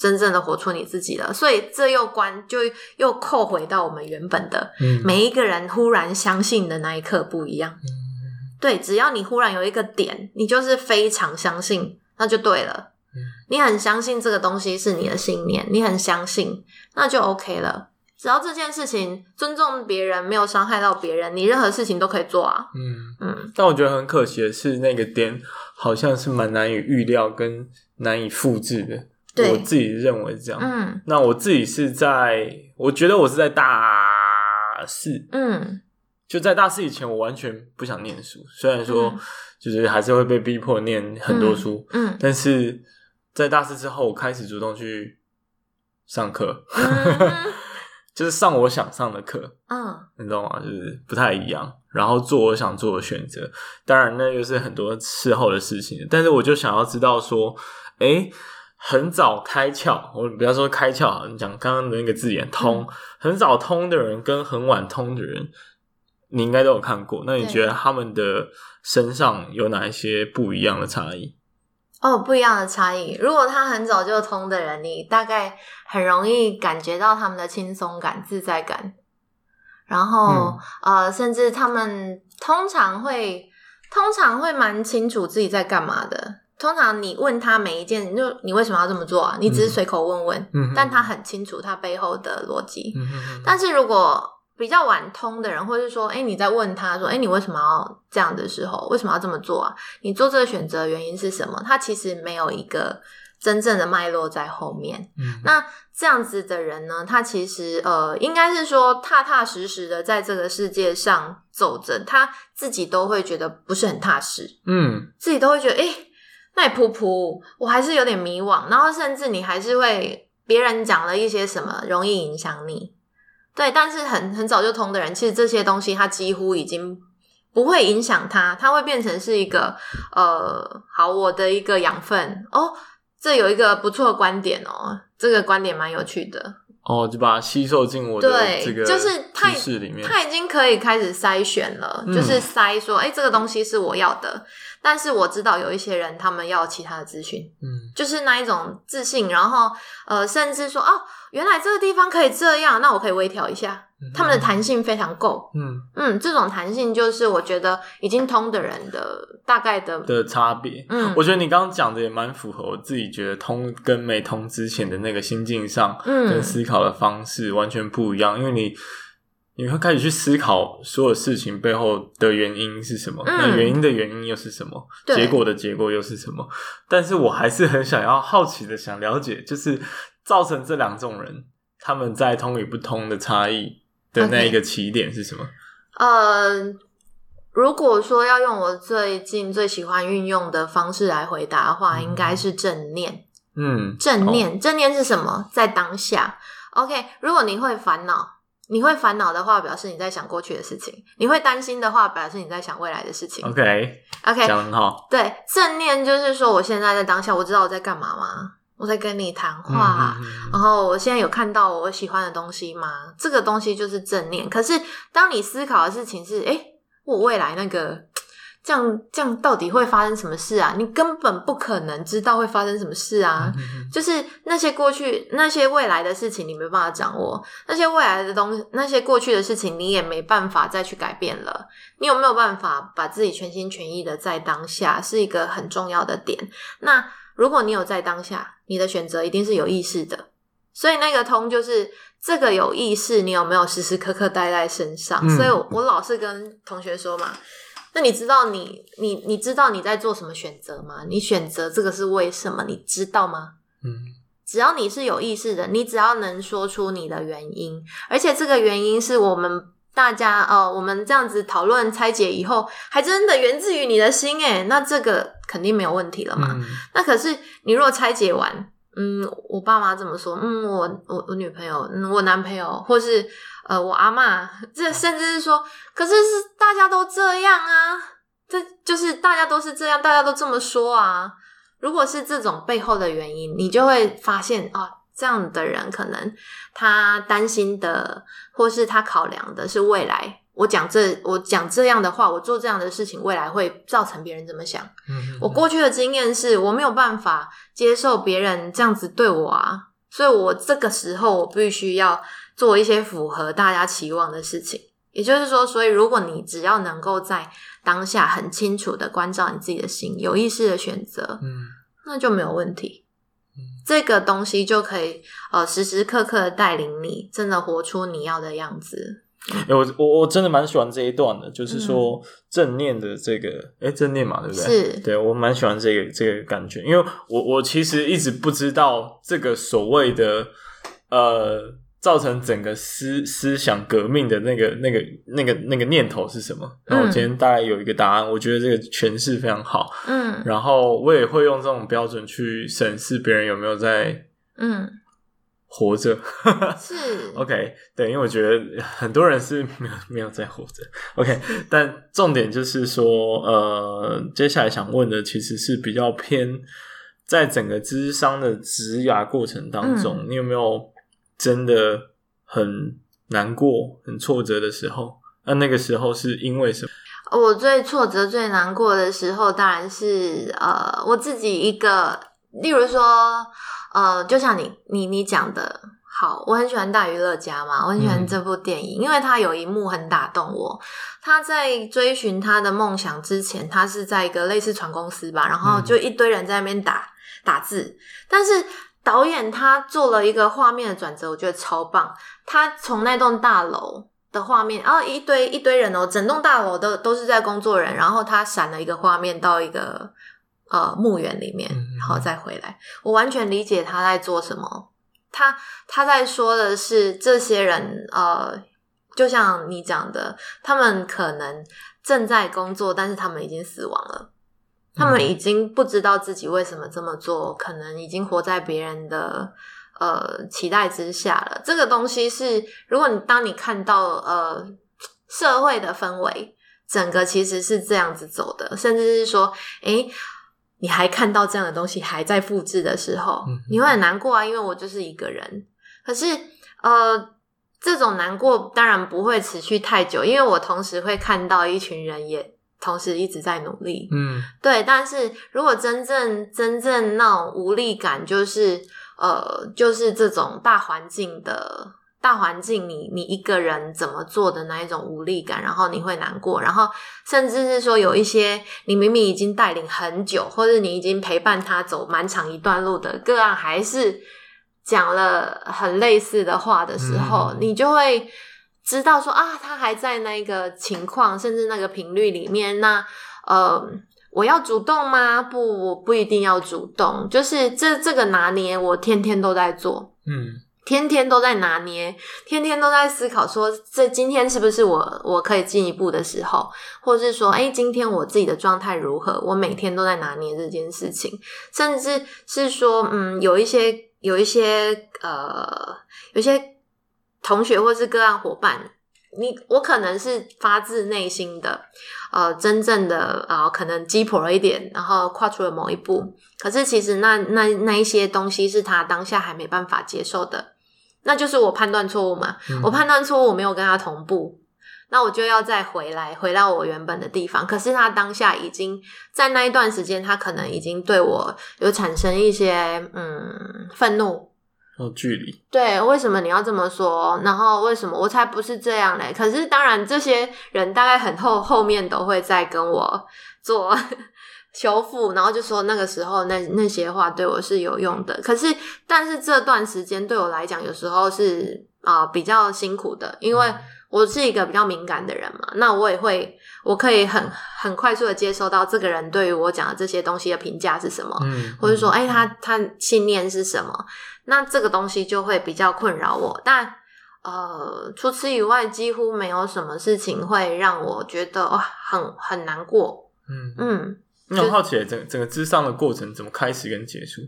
真正的活出你自己了，所以这又关就又扣回到我们原本的，嗯，每一个人忽然相信的那一刻不一样，嗯，对，只要你忽然有一个点，你就是非常相信，那就对了，嗯，你很相信这个东西是你的信念，你很相信，那就 OK 了。只要这件事情尊重别人，没有伤害到别人，你任何事情都可以做啊。嗯。嗯，但我觉得很可惜的是，那个点好像是蛮难以预料跟难以复制的。对我自己认为这样，嗯，那我自己是在，我觉得我是在大四，嗯，就在大四以前，我完全不想念书，虽然说就是还是会被逼迫念很多书，嗯，嗯，但是在大四之后，我开始主动去上课，嗯、就是上我想上的课，嗯，你知道吗？就是不太一样，然后做我想做的选择，当然那又是很多事后的事情，但是我就想要知道说，诶很早开窍，我不要说开窍，你讲刚刚的那个字眼“通”，嗯、很早通的人跟很晚通的人，你应该都有看过。那你觉得他们的身上有哪一些不一样的差异？哦，不一样的差异。如果他很早就通的人，你大概很容易感觉到他们的轻松感、自在感，然后、嗯、呃，甚至他们通常会通常会蛮清楚自己在干嘛的。通常你问他每一件，就你为什么要这么做啊？你只是随口问问，嗯、但他很清楚他背后的逻辑。但是如果比较晚通的人，或是说，哎、欸，你在问他说，哎、欸，你为什么要这样的时候，为什么要这么做啊？你做这个选择的原因是什么？他其实没有一个真正的脉络在后面。嗯、那这样子的人呢，他其实呃，应该是说踏踏实实的在这个世界上走着，他自己都会觉得不是很踏实。嗯，自己都会觉得，哎、欸。那噗噗，我还是有点迷惘，然后甚至你还是会别人讲了一些什么，容易影响你。对，但是很很早就通的人，其实这些东西他几乎已经不会影响他，他会变成是一个呃，好，我的一个养分哦。这有一个不错的观点哦，这个观点蛮有趣的。哦，就把它吸收进我的这个就是面，他已经可以开始筛选了，嗯、就是筛说，哎，这个东西是我要的。但是我知道有一些人，他们要其他的资讯，嗯，就是那一种自信，然后呃，甚至说哦，原来这个地方可以这样，那我可以微调一下。嗯、他们的弹性非常够，嗯嗯，这种弹性就是我觉得已经通的人的大概的的差别。嗯，我觉得你刚刚讲的也蛮符合我自己觉得通跟没通之前的那个心境上，嗯，跟思考的方式完全不一样，因为你。你会开始去思考所有事情背后的原因是什么？嗯、那原因的原因又是什么？对结果的结果又是什么？但是我还是很想要好奇的想了解，就是造成这两种人他们在通与不通的差异的那一个起点是什么？呃，如果说要用我最近最喜欢运用的方式来回答的话，嗯、应该是正念。嗯，正念，哦、正念是什么？在当下。OK，如果你会烦恼。你会烦恼的话，表示你在想过去的事情；你会担心的话，表示你在想未来的事情。OK，OK，Okay, 讲很好。对，正念就是说，我现在在当下，我知道我在干嘛吗？我在跟你谈话，嗯嗯嗯，然后我现在有看到我喜欢的东西吗？这个东西就是正念。可是，当你思考的事情是，诶，我未来那个。这样这样到底会发生什么事啊？你根本不可能知道会发生什么事啊！就是那些过去、那些未来的事情，你没办法掌握；那些未来的东西、那些过去的事情，你也没办法再去改变了。你有没有办法把自己全心全意的在当下，是一个很重要的点。那如果你有在当下，你的选择一定是有意识的。所以那个通就是这个有意识，你有没有时时刻刻带在身上？嗯、所以我，我老是跟同学说嘛。那你知道你你你知道你在做什么选择吗？你选择这个是为什么？你知道吗？嗯，只要你是有意识的，你只要能说出你的原因，而且这个原因是我们大家哦，我们这样子讨论拆解以后，还真的源自于你的心诶，那这个肯定没有问题了嘛。嗯，那可是你如果拆解完，嗯，我爸妈怎么说？嗯，我我我女朋友，嗯，我男朋友，或是呃，我阿嬷，这甚至是说，可是是大家都这样啊，这就是大家都是这样，大家都这么说啊。如果是这种背后的原因，你就会发现啊，这样的人可能他担心的，或是他考量的是未来。我讲这，我讲这样的话，我做这样的事情，未来会造成别人怎么想？嗯我过去的经验是我没有办法接受别人这样子对我啊，所以我这个时候我必须要做一些符合大家期望的事情。也就是说，所以如果你只要能够在当下很清楚的关照你自己的心，有意识的选择，嗯，那就没有问题。嗯，这个东西就可以呃时时刻刻的带领你，真的活出你要的样子。哎、欸，我我我真的蛮喜欢这一段的，就是说正念的这个，哎、嗯欸，正念嘛，对不对？是，对我蛮喜欢这个这个感觉，因为我我其实一直不知道这个所谓的呃，造成整个思思想革命的那个那个那个那个念头是什么。然后我今天大概有一个答案，嗯、我觉得这个诠释非常好。嗯，然后我也会用这种标准去审视别人有没有在嗯。活着是 OK，对，因为我觉得很多人是没有没有在活着。OK，但重点就是说，呃，接下来想问的其实是比较偏在整个智商的职涯过程当中，嗯、你有没有真的很难过、很挫折的时候？那那个时候是因为什么？我最挫折、最难过的时候，当然是呃，我自己一个，例如说。呃，就像你你你讲的，好，我很喜欢《大娱乐家》嘛，我很喜欢这部电影，因为他有一幕很打动我。他在追寻他的梦想之前，他是在一个类似船公司吧，然后就一堆人在那边打、打字，但是导演他做了一个画面的转折，我觉得超棒。他从那栋大楼的画面，然后一堆一堆人哦，整栋大楼都都是在工作人，然后他闪了一个画面到一个。呃，墓园里面，然后再回来，嗯、我完全理解他在做什么。他他在说的是，这些人，呃，就像你讲的，他们可能正在工作，但是他们已经死亡了，他们已经不知道自己为什么这么做，可能已经活在别人的呃期待之下了。这个东西是，如果你当你看到呃社会的氛围，整个其实是这样子走的，甚至是说，诶你还看到这样的东西还在复制的时候，你会很难过啊，因为我就是一个人。可是，呃，这种难过当然不会持续太久，因为我同时会看到一群人也同时一直在努力。嗯，对。但是如果真正真正那种无力感，就是呃，就是这种大环境的。大环境你，你你一个人怎么做的那一种无力感，然后你会难过，然后甚至是说有一些你明明已经带领很久，或者你已经陪伴他走蛮长一段路的个案，还是讲了很类似的话的时候，嗯、你就会知道说啊，他还在那个情况，甚至那个频率里面。那呃，我要主动吗？不，我不一定要主动，就是这这个拿捏，我天天都在做。嗯。天天都在拿捏，天天都在思考说，说这今天是不是我我可以进一步的时候，或者是说，哎，今天我自己的状态如何？我每天都在拿捏这件事情，甚至是说，嗯，有一些有一些呃，有些同学或是个案伙伴。你我可能是发自内心的，呃，真正的啊、呃，可能鸡婆了一点，然后跨出了某一步。可是其实那那那一些东西是他当下还没办法接受的，那就是我判断错误嘛。嗯、我判断错误，我没有跟他同步，那我就要再回来，回到我原本的地方。可是他当下已经在那一段时间，他可能已经对我有产生一些嗯愤怒。哦，距离对，为什么你要这么说？然后为什么我才不是这样嘞？可是当然，这些人大概很后后面都会再跟我做 修复，然后就说那个时候那那些话对我是有用的。可是，但是这段时间对我来讲，有时候是啊、呃、比较辛苦的，因为我是一个比较敏感的人嘛。那我也会，我可以很很快速的接收到这个人对于我讲的这些东西的评价是什么，嗯，或者说，哎，他他信念是什么？那这个东西就会比较困扰我，但呃，除此以外，几乎没有什么事情会让我觉得哇，很很难过。嗯嗯，那我好奇，整整个咨商的过程怎么开始跟结束？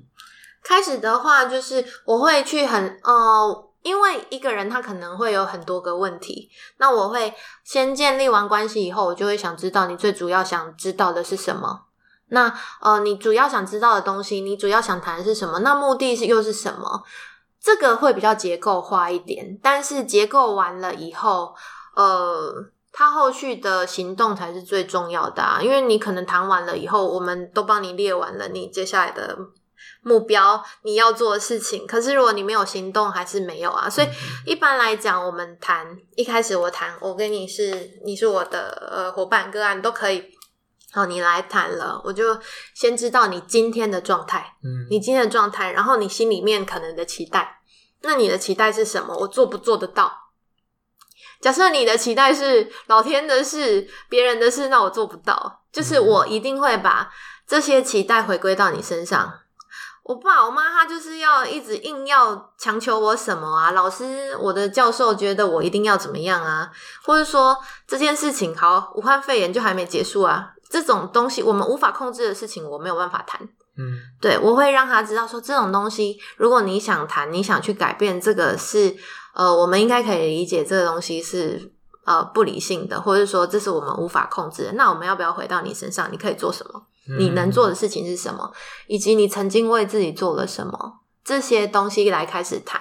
开始的话，就是我会去很呃，因为一个人他可能会有很多个问题，那我会先建立完关系以后，我就会想知道你最主要想知道的是什么。那呃，你主要想知道的东西，你主要想谈的是什么？那目的是又是什么？这个会比较结构化一点，但是结构完了以后，呃，他后续的行动才是最重要的啊。因为你可能谈完了以后，我们都帮你列完了你接下来的目标，你要做的事情。可是如果你没有行动，还是没有啊。所以一般来讲，我们谈一开始我谈，我跟你是你是我的呃伙伴个案都可以。好，你来谈了，我就先知道你今天的状态，嗯，你今天的状态，然后你心里面可能的期待，那你的期待是什么？我做不做得到？假设你的期待是老天的事、别人的事，那我做不到。就是我一定会把这些期待回归到你身上。我爸、我妈他就是要一直硬要强求我什么啊？老师，我的教授觉得我一定要怎么样啊？或者说这件事情好，武汉肺炎就还没结束啊？这种东西我们无法控制的事情，我没有办法谈。嗯，对，我会让他知道说，这种东西，如果你想谈，你想去改变，这个是呃，我们应该可以理解，这个东西是呃不理性的，或者说这是我们无法控制的。那我们要不要回到你身上？你可以做什么？你能做的事情是什么？以及你曾经为自己做了什么？这些东西来开始谈，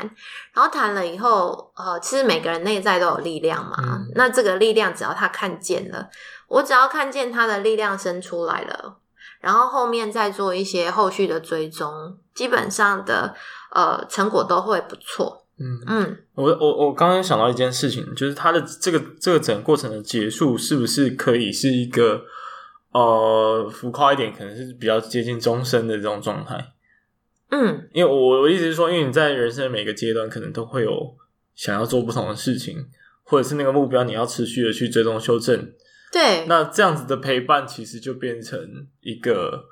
然后谈了以后，呃，其实每个人内在都有力量嘛。嗯，那这个力量，只要他看见了。我只要看见他的力量生出来了，然后后面再做一些后续的追踪，基本上的呃成果都会不错。嗯嗯，我我我刚刚想到一件事情，就是他的这个这个整个过程的结束，是不是可以是一个呃浮夸一点，可能是比较接近终身的这种状态？嗯，因为我我意思是说，因为你在人生的每个阶段，可能都会有想要做不同的事情，或者是那个目标，你要持续的去追踪修正。对，那这样子的陪伴其实就变成一个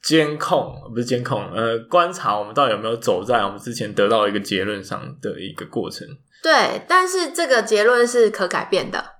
监控，不是监控，呃，观察我们到底有没有走在我们之前得到一个结论上的一个过程。对，但是这个结论是可改变的。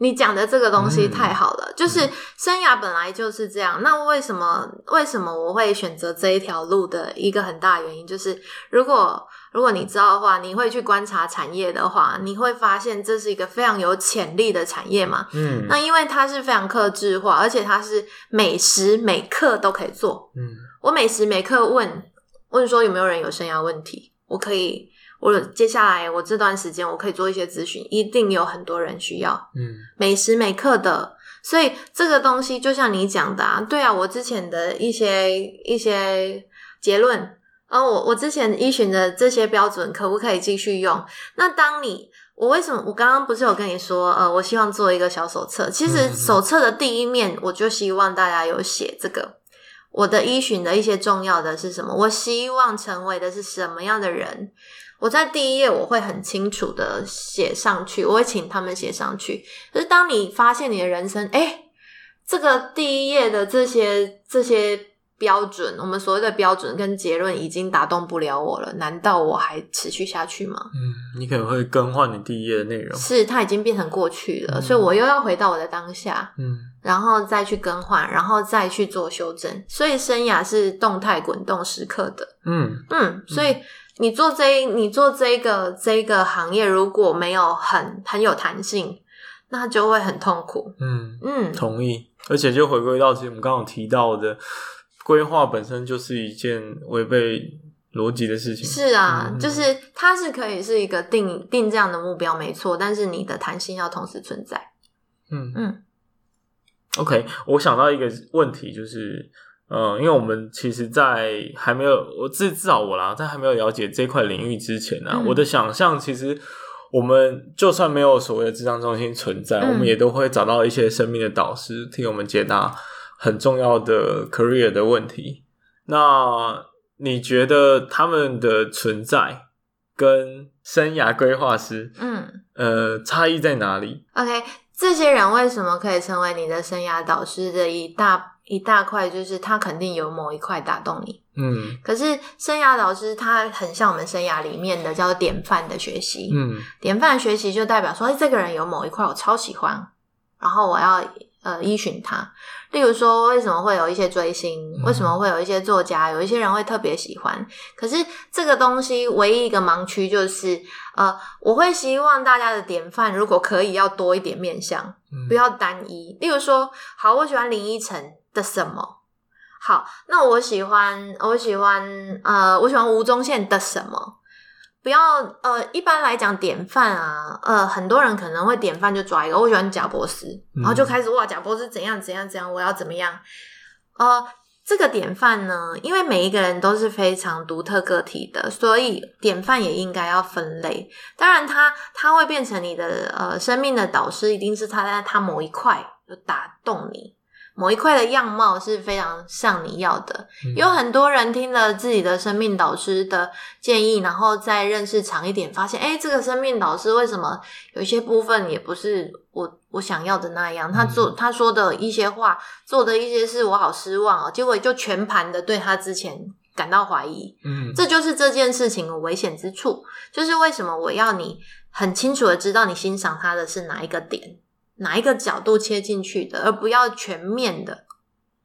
你讲的这个东西太好了，嗯、就是生涯本来就是这样。嗯、那为什么为什么我会选择这一条路的一个很大原因，就是如果如果你知道的话，你会去观察产业的话，你会发现这是一个非常有潜力的产业嘛。嗯，那因为它是非常克制化，而且它是每时每刻都可以做。嗯，我每时每刻问问说有没有人有生涯问题，我可以。我接下来我这段时间我可以做一些咨询，一定有很多人需要，嗯，每时每刻的，所以这个东西就像你讲的啊，对啊，我之前的一些一些结论，呃，我我之前依循的这些标准可不可以继续用？那当你我为什么我刚刚不是有跟你说，呃，我希望做一个小手册，其实手册的第一面我就希望大家有写这个，我的依循的一些重要的是什么？我希望成为的是什么样的人？我在第一页我会很清楚的写上去，我会请他们写上去。可是当你发现你的人生，诶，这个第一页的这些这些标准，我们所谓的标准跟结论已经打动不了我了，难道我还持续下去吗？嗯，你可能会更换你第一页的内容。是，它已经变成过去了，嗯，所以我又要回到我的当下，嗯，然后再去更换，然后再去做修正。所以生涯是动态滚动时刻的，嗯嗯，所以。你做这一，你做这一个这个行业，如果没有很很有弹性，那就会很痛苦。嗯嗯，同意。而且就回归到其实我们刚刚提到的，规划本身就是一件违背逻辑的事情。是啊，嗯、就是它是可以是一个定定这样的目标，没错。但是你的弹性要同时存在。嗯嗯。OK，我想到一个问题就是。嗯，因为我们其实，在还没有我至至少我啦，在还没有了解这块领域之前呢、啊，嗯、我的想象其实，我们就算没有所谓的智障中心存在，嗯、我们也都会找到一些生命的导师，替我们解答很重要的 career 的问题。那你觉得他们的存在跟生涯规划师，嗯，呃，差异在哪里？OK，这些人为什么可以成为你的生涯导师的一大？一大块就是他肯定有某一块打动你，嗯，可是生涯导师他很像我们生涯里面的叫做典范的学习，嗯，典范学习就代表说，哎，这个人有某一块我超喜欢，然后我要呃依循他。例如说，为什么会有一些追星？为什么会有一些作家？有一些人会特别喜欢。可是这个东西唯一一个盲区就是，呃，我会希望大家的典范如果可以要多一点面向，不要单一。例如说，好，我喜欢林依晨的什么？好，那我喜欢，我喜欢，呃，我喜欢吴宗宪的什么？不要，呃，一般来讲典范啊，呃，很多人可能会典范就抓一个，我喜欢贾博士，然后就开始哇，贾博士怎样怎样怎样，我要怎么样？呃，这个典范呢，因为每一个人都是非常独特个体的，所以典范也应该要分类。当然他，他他会变成你的呃生命的导师，一定是他在他某一块就打动你。某一块的样貌是非常像你要的，嗯、有很多人听了自己的生命导师的建议，然后再认识长一点，发现，哎，这个生命导师为什么有一些部分也不是我我想要的那样？他做他说的一些话，做的一些事，我好失望哦。结果就全盘的对他之前感到怀疑。嗯，这就是这件事情的危险之处，就是为什么我要你很清楚的知道你欣赏他的是哪一个点。哪一个角度切进去的，而不要全面的、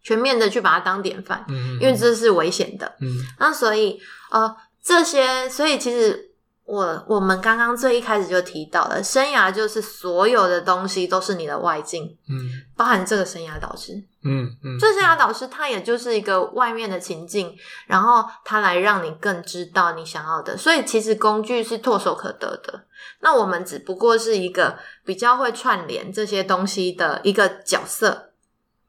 全面的去把它当典范，嗯，因为这是危险的。嗯，那所以呃，这些，所以其实我我们刚刚最一开始就提到了，生涯就是所有的东西都是你的外境，嗯，包含这个生涯导师，嗯嗯，这生涯导师他也就是一个外面的情境，然后他来让你更知道你想要的，所以其实工具是唾手可得的。那我们只不过是一个比较会串联这些东西的一个角色。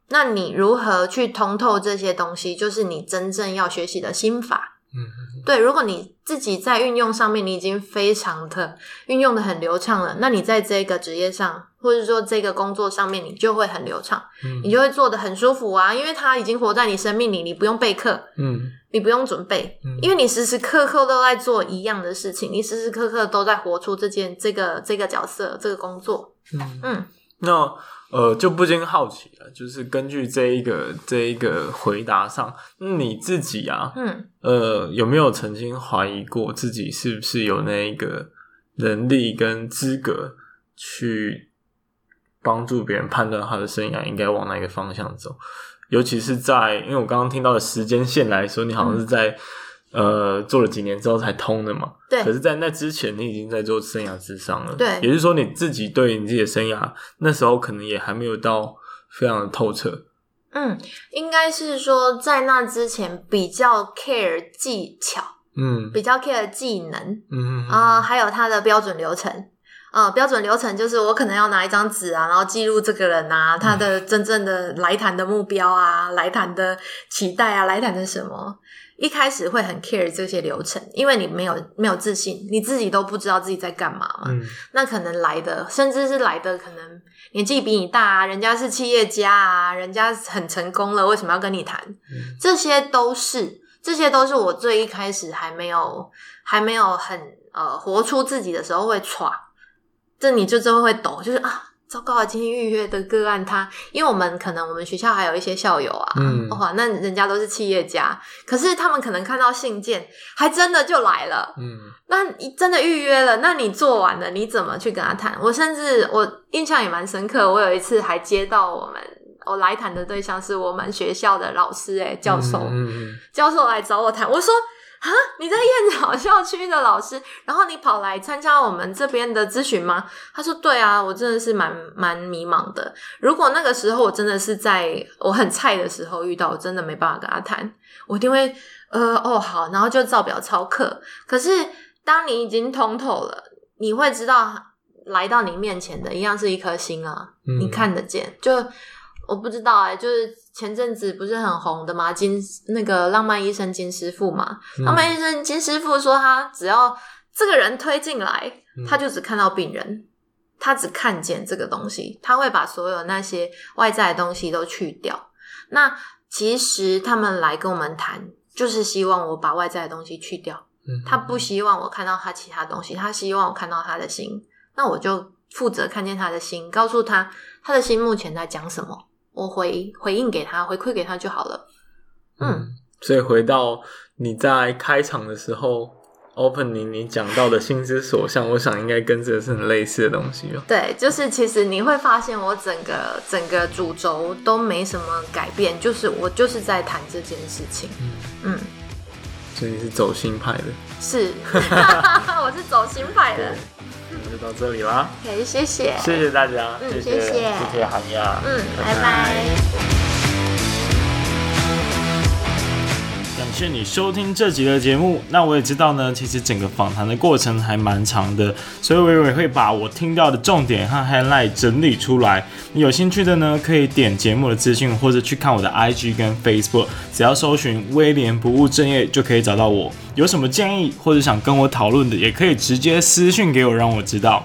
那你如何去通透这些东西，就是你真正要学习的心法。嗯，对。如果你自己在运用上面，你已经非常的运用的很流畅了，那你在这个职业上，或者说这个工作上面，你就会很流畅。嗯，你就会做的很舒服啊，因为它已经活在你生命里，你不用备课。嗯。你不用准备，因为你时时刻刻都在做一样的事情，你时时刻刻都在活出这件这个这个角色这个工作。嗯嗯，那呃就不禁好奇了，就是根据这一个这一个回答上，你自己啊，嗯呃有没有曾经怀疑过自己是不是有那一个能力跟资格去帮助别人判断他的生涯应该往哪个方向走？尤其是在，因为我刚刚听到的时间线来说，你好像是在、嗯、呃做了几年之后才通的嘛。对。可是，在那之前，你已经在做生涯智商了。对。也就是说，你自己对你自己的生涯那时候可能也还没有到非常的透彻。嗯，应该是说在那之前比较 care 技巧，嗯，比较 care 技能，嗯啊、呃，还有它的标准流程。呃，标准流程就是我可能要拿一张纸啊，然后记录这个人啊，他的真正的来谈的目标啊，来谈的期待啊，来谈的什么？一开始会很 care 这些流程，因为你没有没有自信，你自己都不知道自己在干嘛嘛。嗯。那可能来的，甚至是来的可能年纪比你大啊，人家是企业家啊，人家很成功了，为什么要跟你谈？嗯。这些都是，这些都是我最一开始还没有还没有很呃活出自己的时候会闯。这你就真的会抖，就是啊，糟糕啊！今天预约的个案他，因为我们可能我们学校还有一些校友啊，嗯，哇，那人家都是企业家，可是他们可能看到信件，还真的就来了，嗯，那你真的预约了，那你做完了，你怎么去跟他谈？我甚至我印象也蛮深刻，我有一次还接到我们我来谈的对象是我们学校的老师，诶，教授，嗯嗯，教授来找我谈，我说。啊！你在燕巢校区的老师，然后你跑来参加我们这边的咨询吗？他说：“对啊，我真的是蛮蛮迷茫的。如果那个时候我真的是在我很菜的时候遇到，我真的没办法跟他谈，我一定会呃哦好，然后就照表操课。可是当你已经通透了，你会知道来到你面前的一样是一颗心啊，嗯、你看得见就。”我不知道哎、欸，就是前阵子不是很红的吗？金那个浪漫医生金师傅嘛，嗯、浪漫医生金师傅说，他只要这个人推进来，他就只看到病人，嗯、他只看见这个东西，他会把所有那些外在的东西都去掉。那其实他们来跟我们谈，就是希望我把外在的东西去掉。嗯、他不希望我看到他其他东西，他希望我看到他的心。那我就负责看见他的心，告诉他他的心目前在讲什么。我回回应给他，回馈给他就好了。嗯，所以回到你在开场的时候 opening 你讲到的心之所向，我想应该跟这个是很类似的东西哦。对，就是其实你会发现我整个整个主轴都没什么改变，就是我就是在谈这件事情。嗯嗯，所以你是走心派的？是，我是走心派的。那就到这里啦。可以谢谢，谢谢大家，嗯，谢谢，谢谢，谢谢韩亚，嗯，拜拜。拜拜。谢谢你收听这集的节目。那我也知道呢，其实整个访谈的过程还蛮长的，所以我也会把我听到的重点和 highlight 整理出来。你有兴趣的呢，可以点节目的资讯，或者去看我的 IG 跟 Facebook，只要搜寻威廉不务正业就可以找到我。有什么建议或者想跟我讨论的，也可以直接私讯给我，让我知道。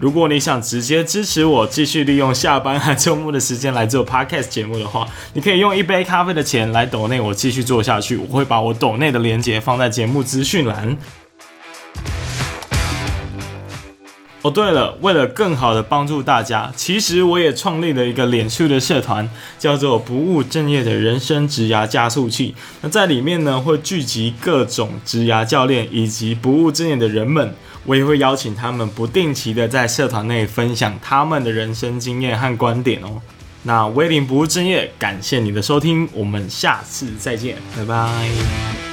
如果你想直接支持我继续利用下班和周末的时间来做 podcast 节目的话，你可以用一杯咖啡的钱来抖内我继续做下去。我会把我抖内的连接放在节目资讯栏。哦，对了，为了更好的帮助大家，其实我也创立了一个脸书的社团，叫做“不务正业的人生职涯加速器”。那在里面呢，会聚集各种职涯教练以及不务正业的人们。我也会邀请他们不定期的在社团内分享他们的人生经验和观点哦。那威廉不务正业，感谢你的收听，我们下次再见，拜拜。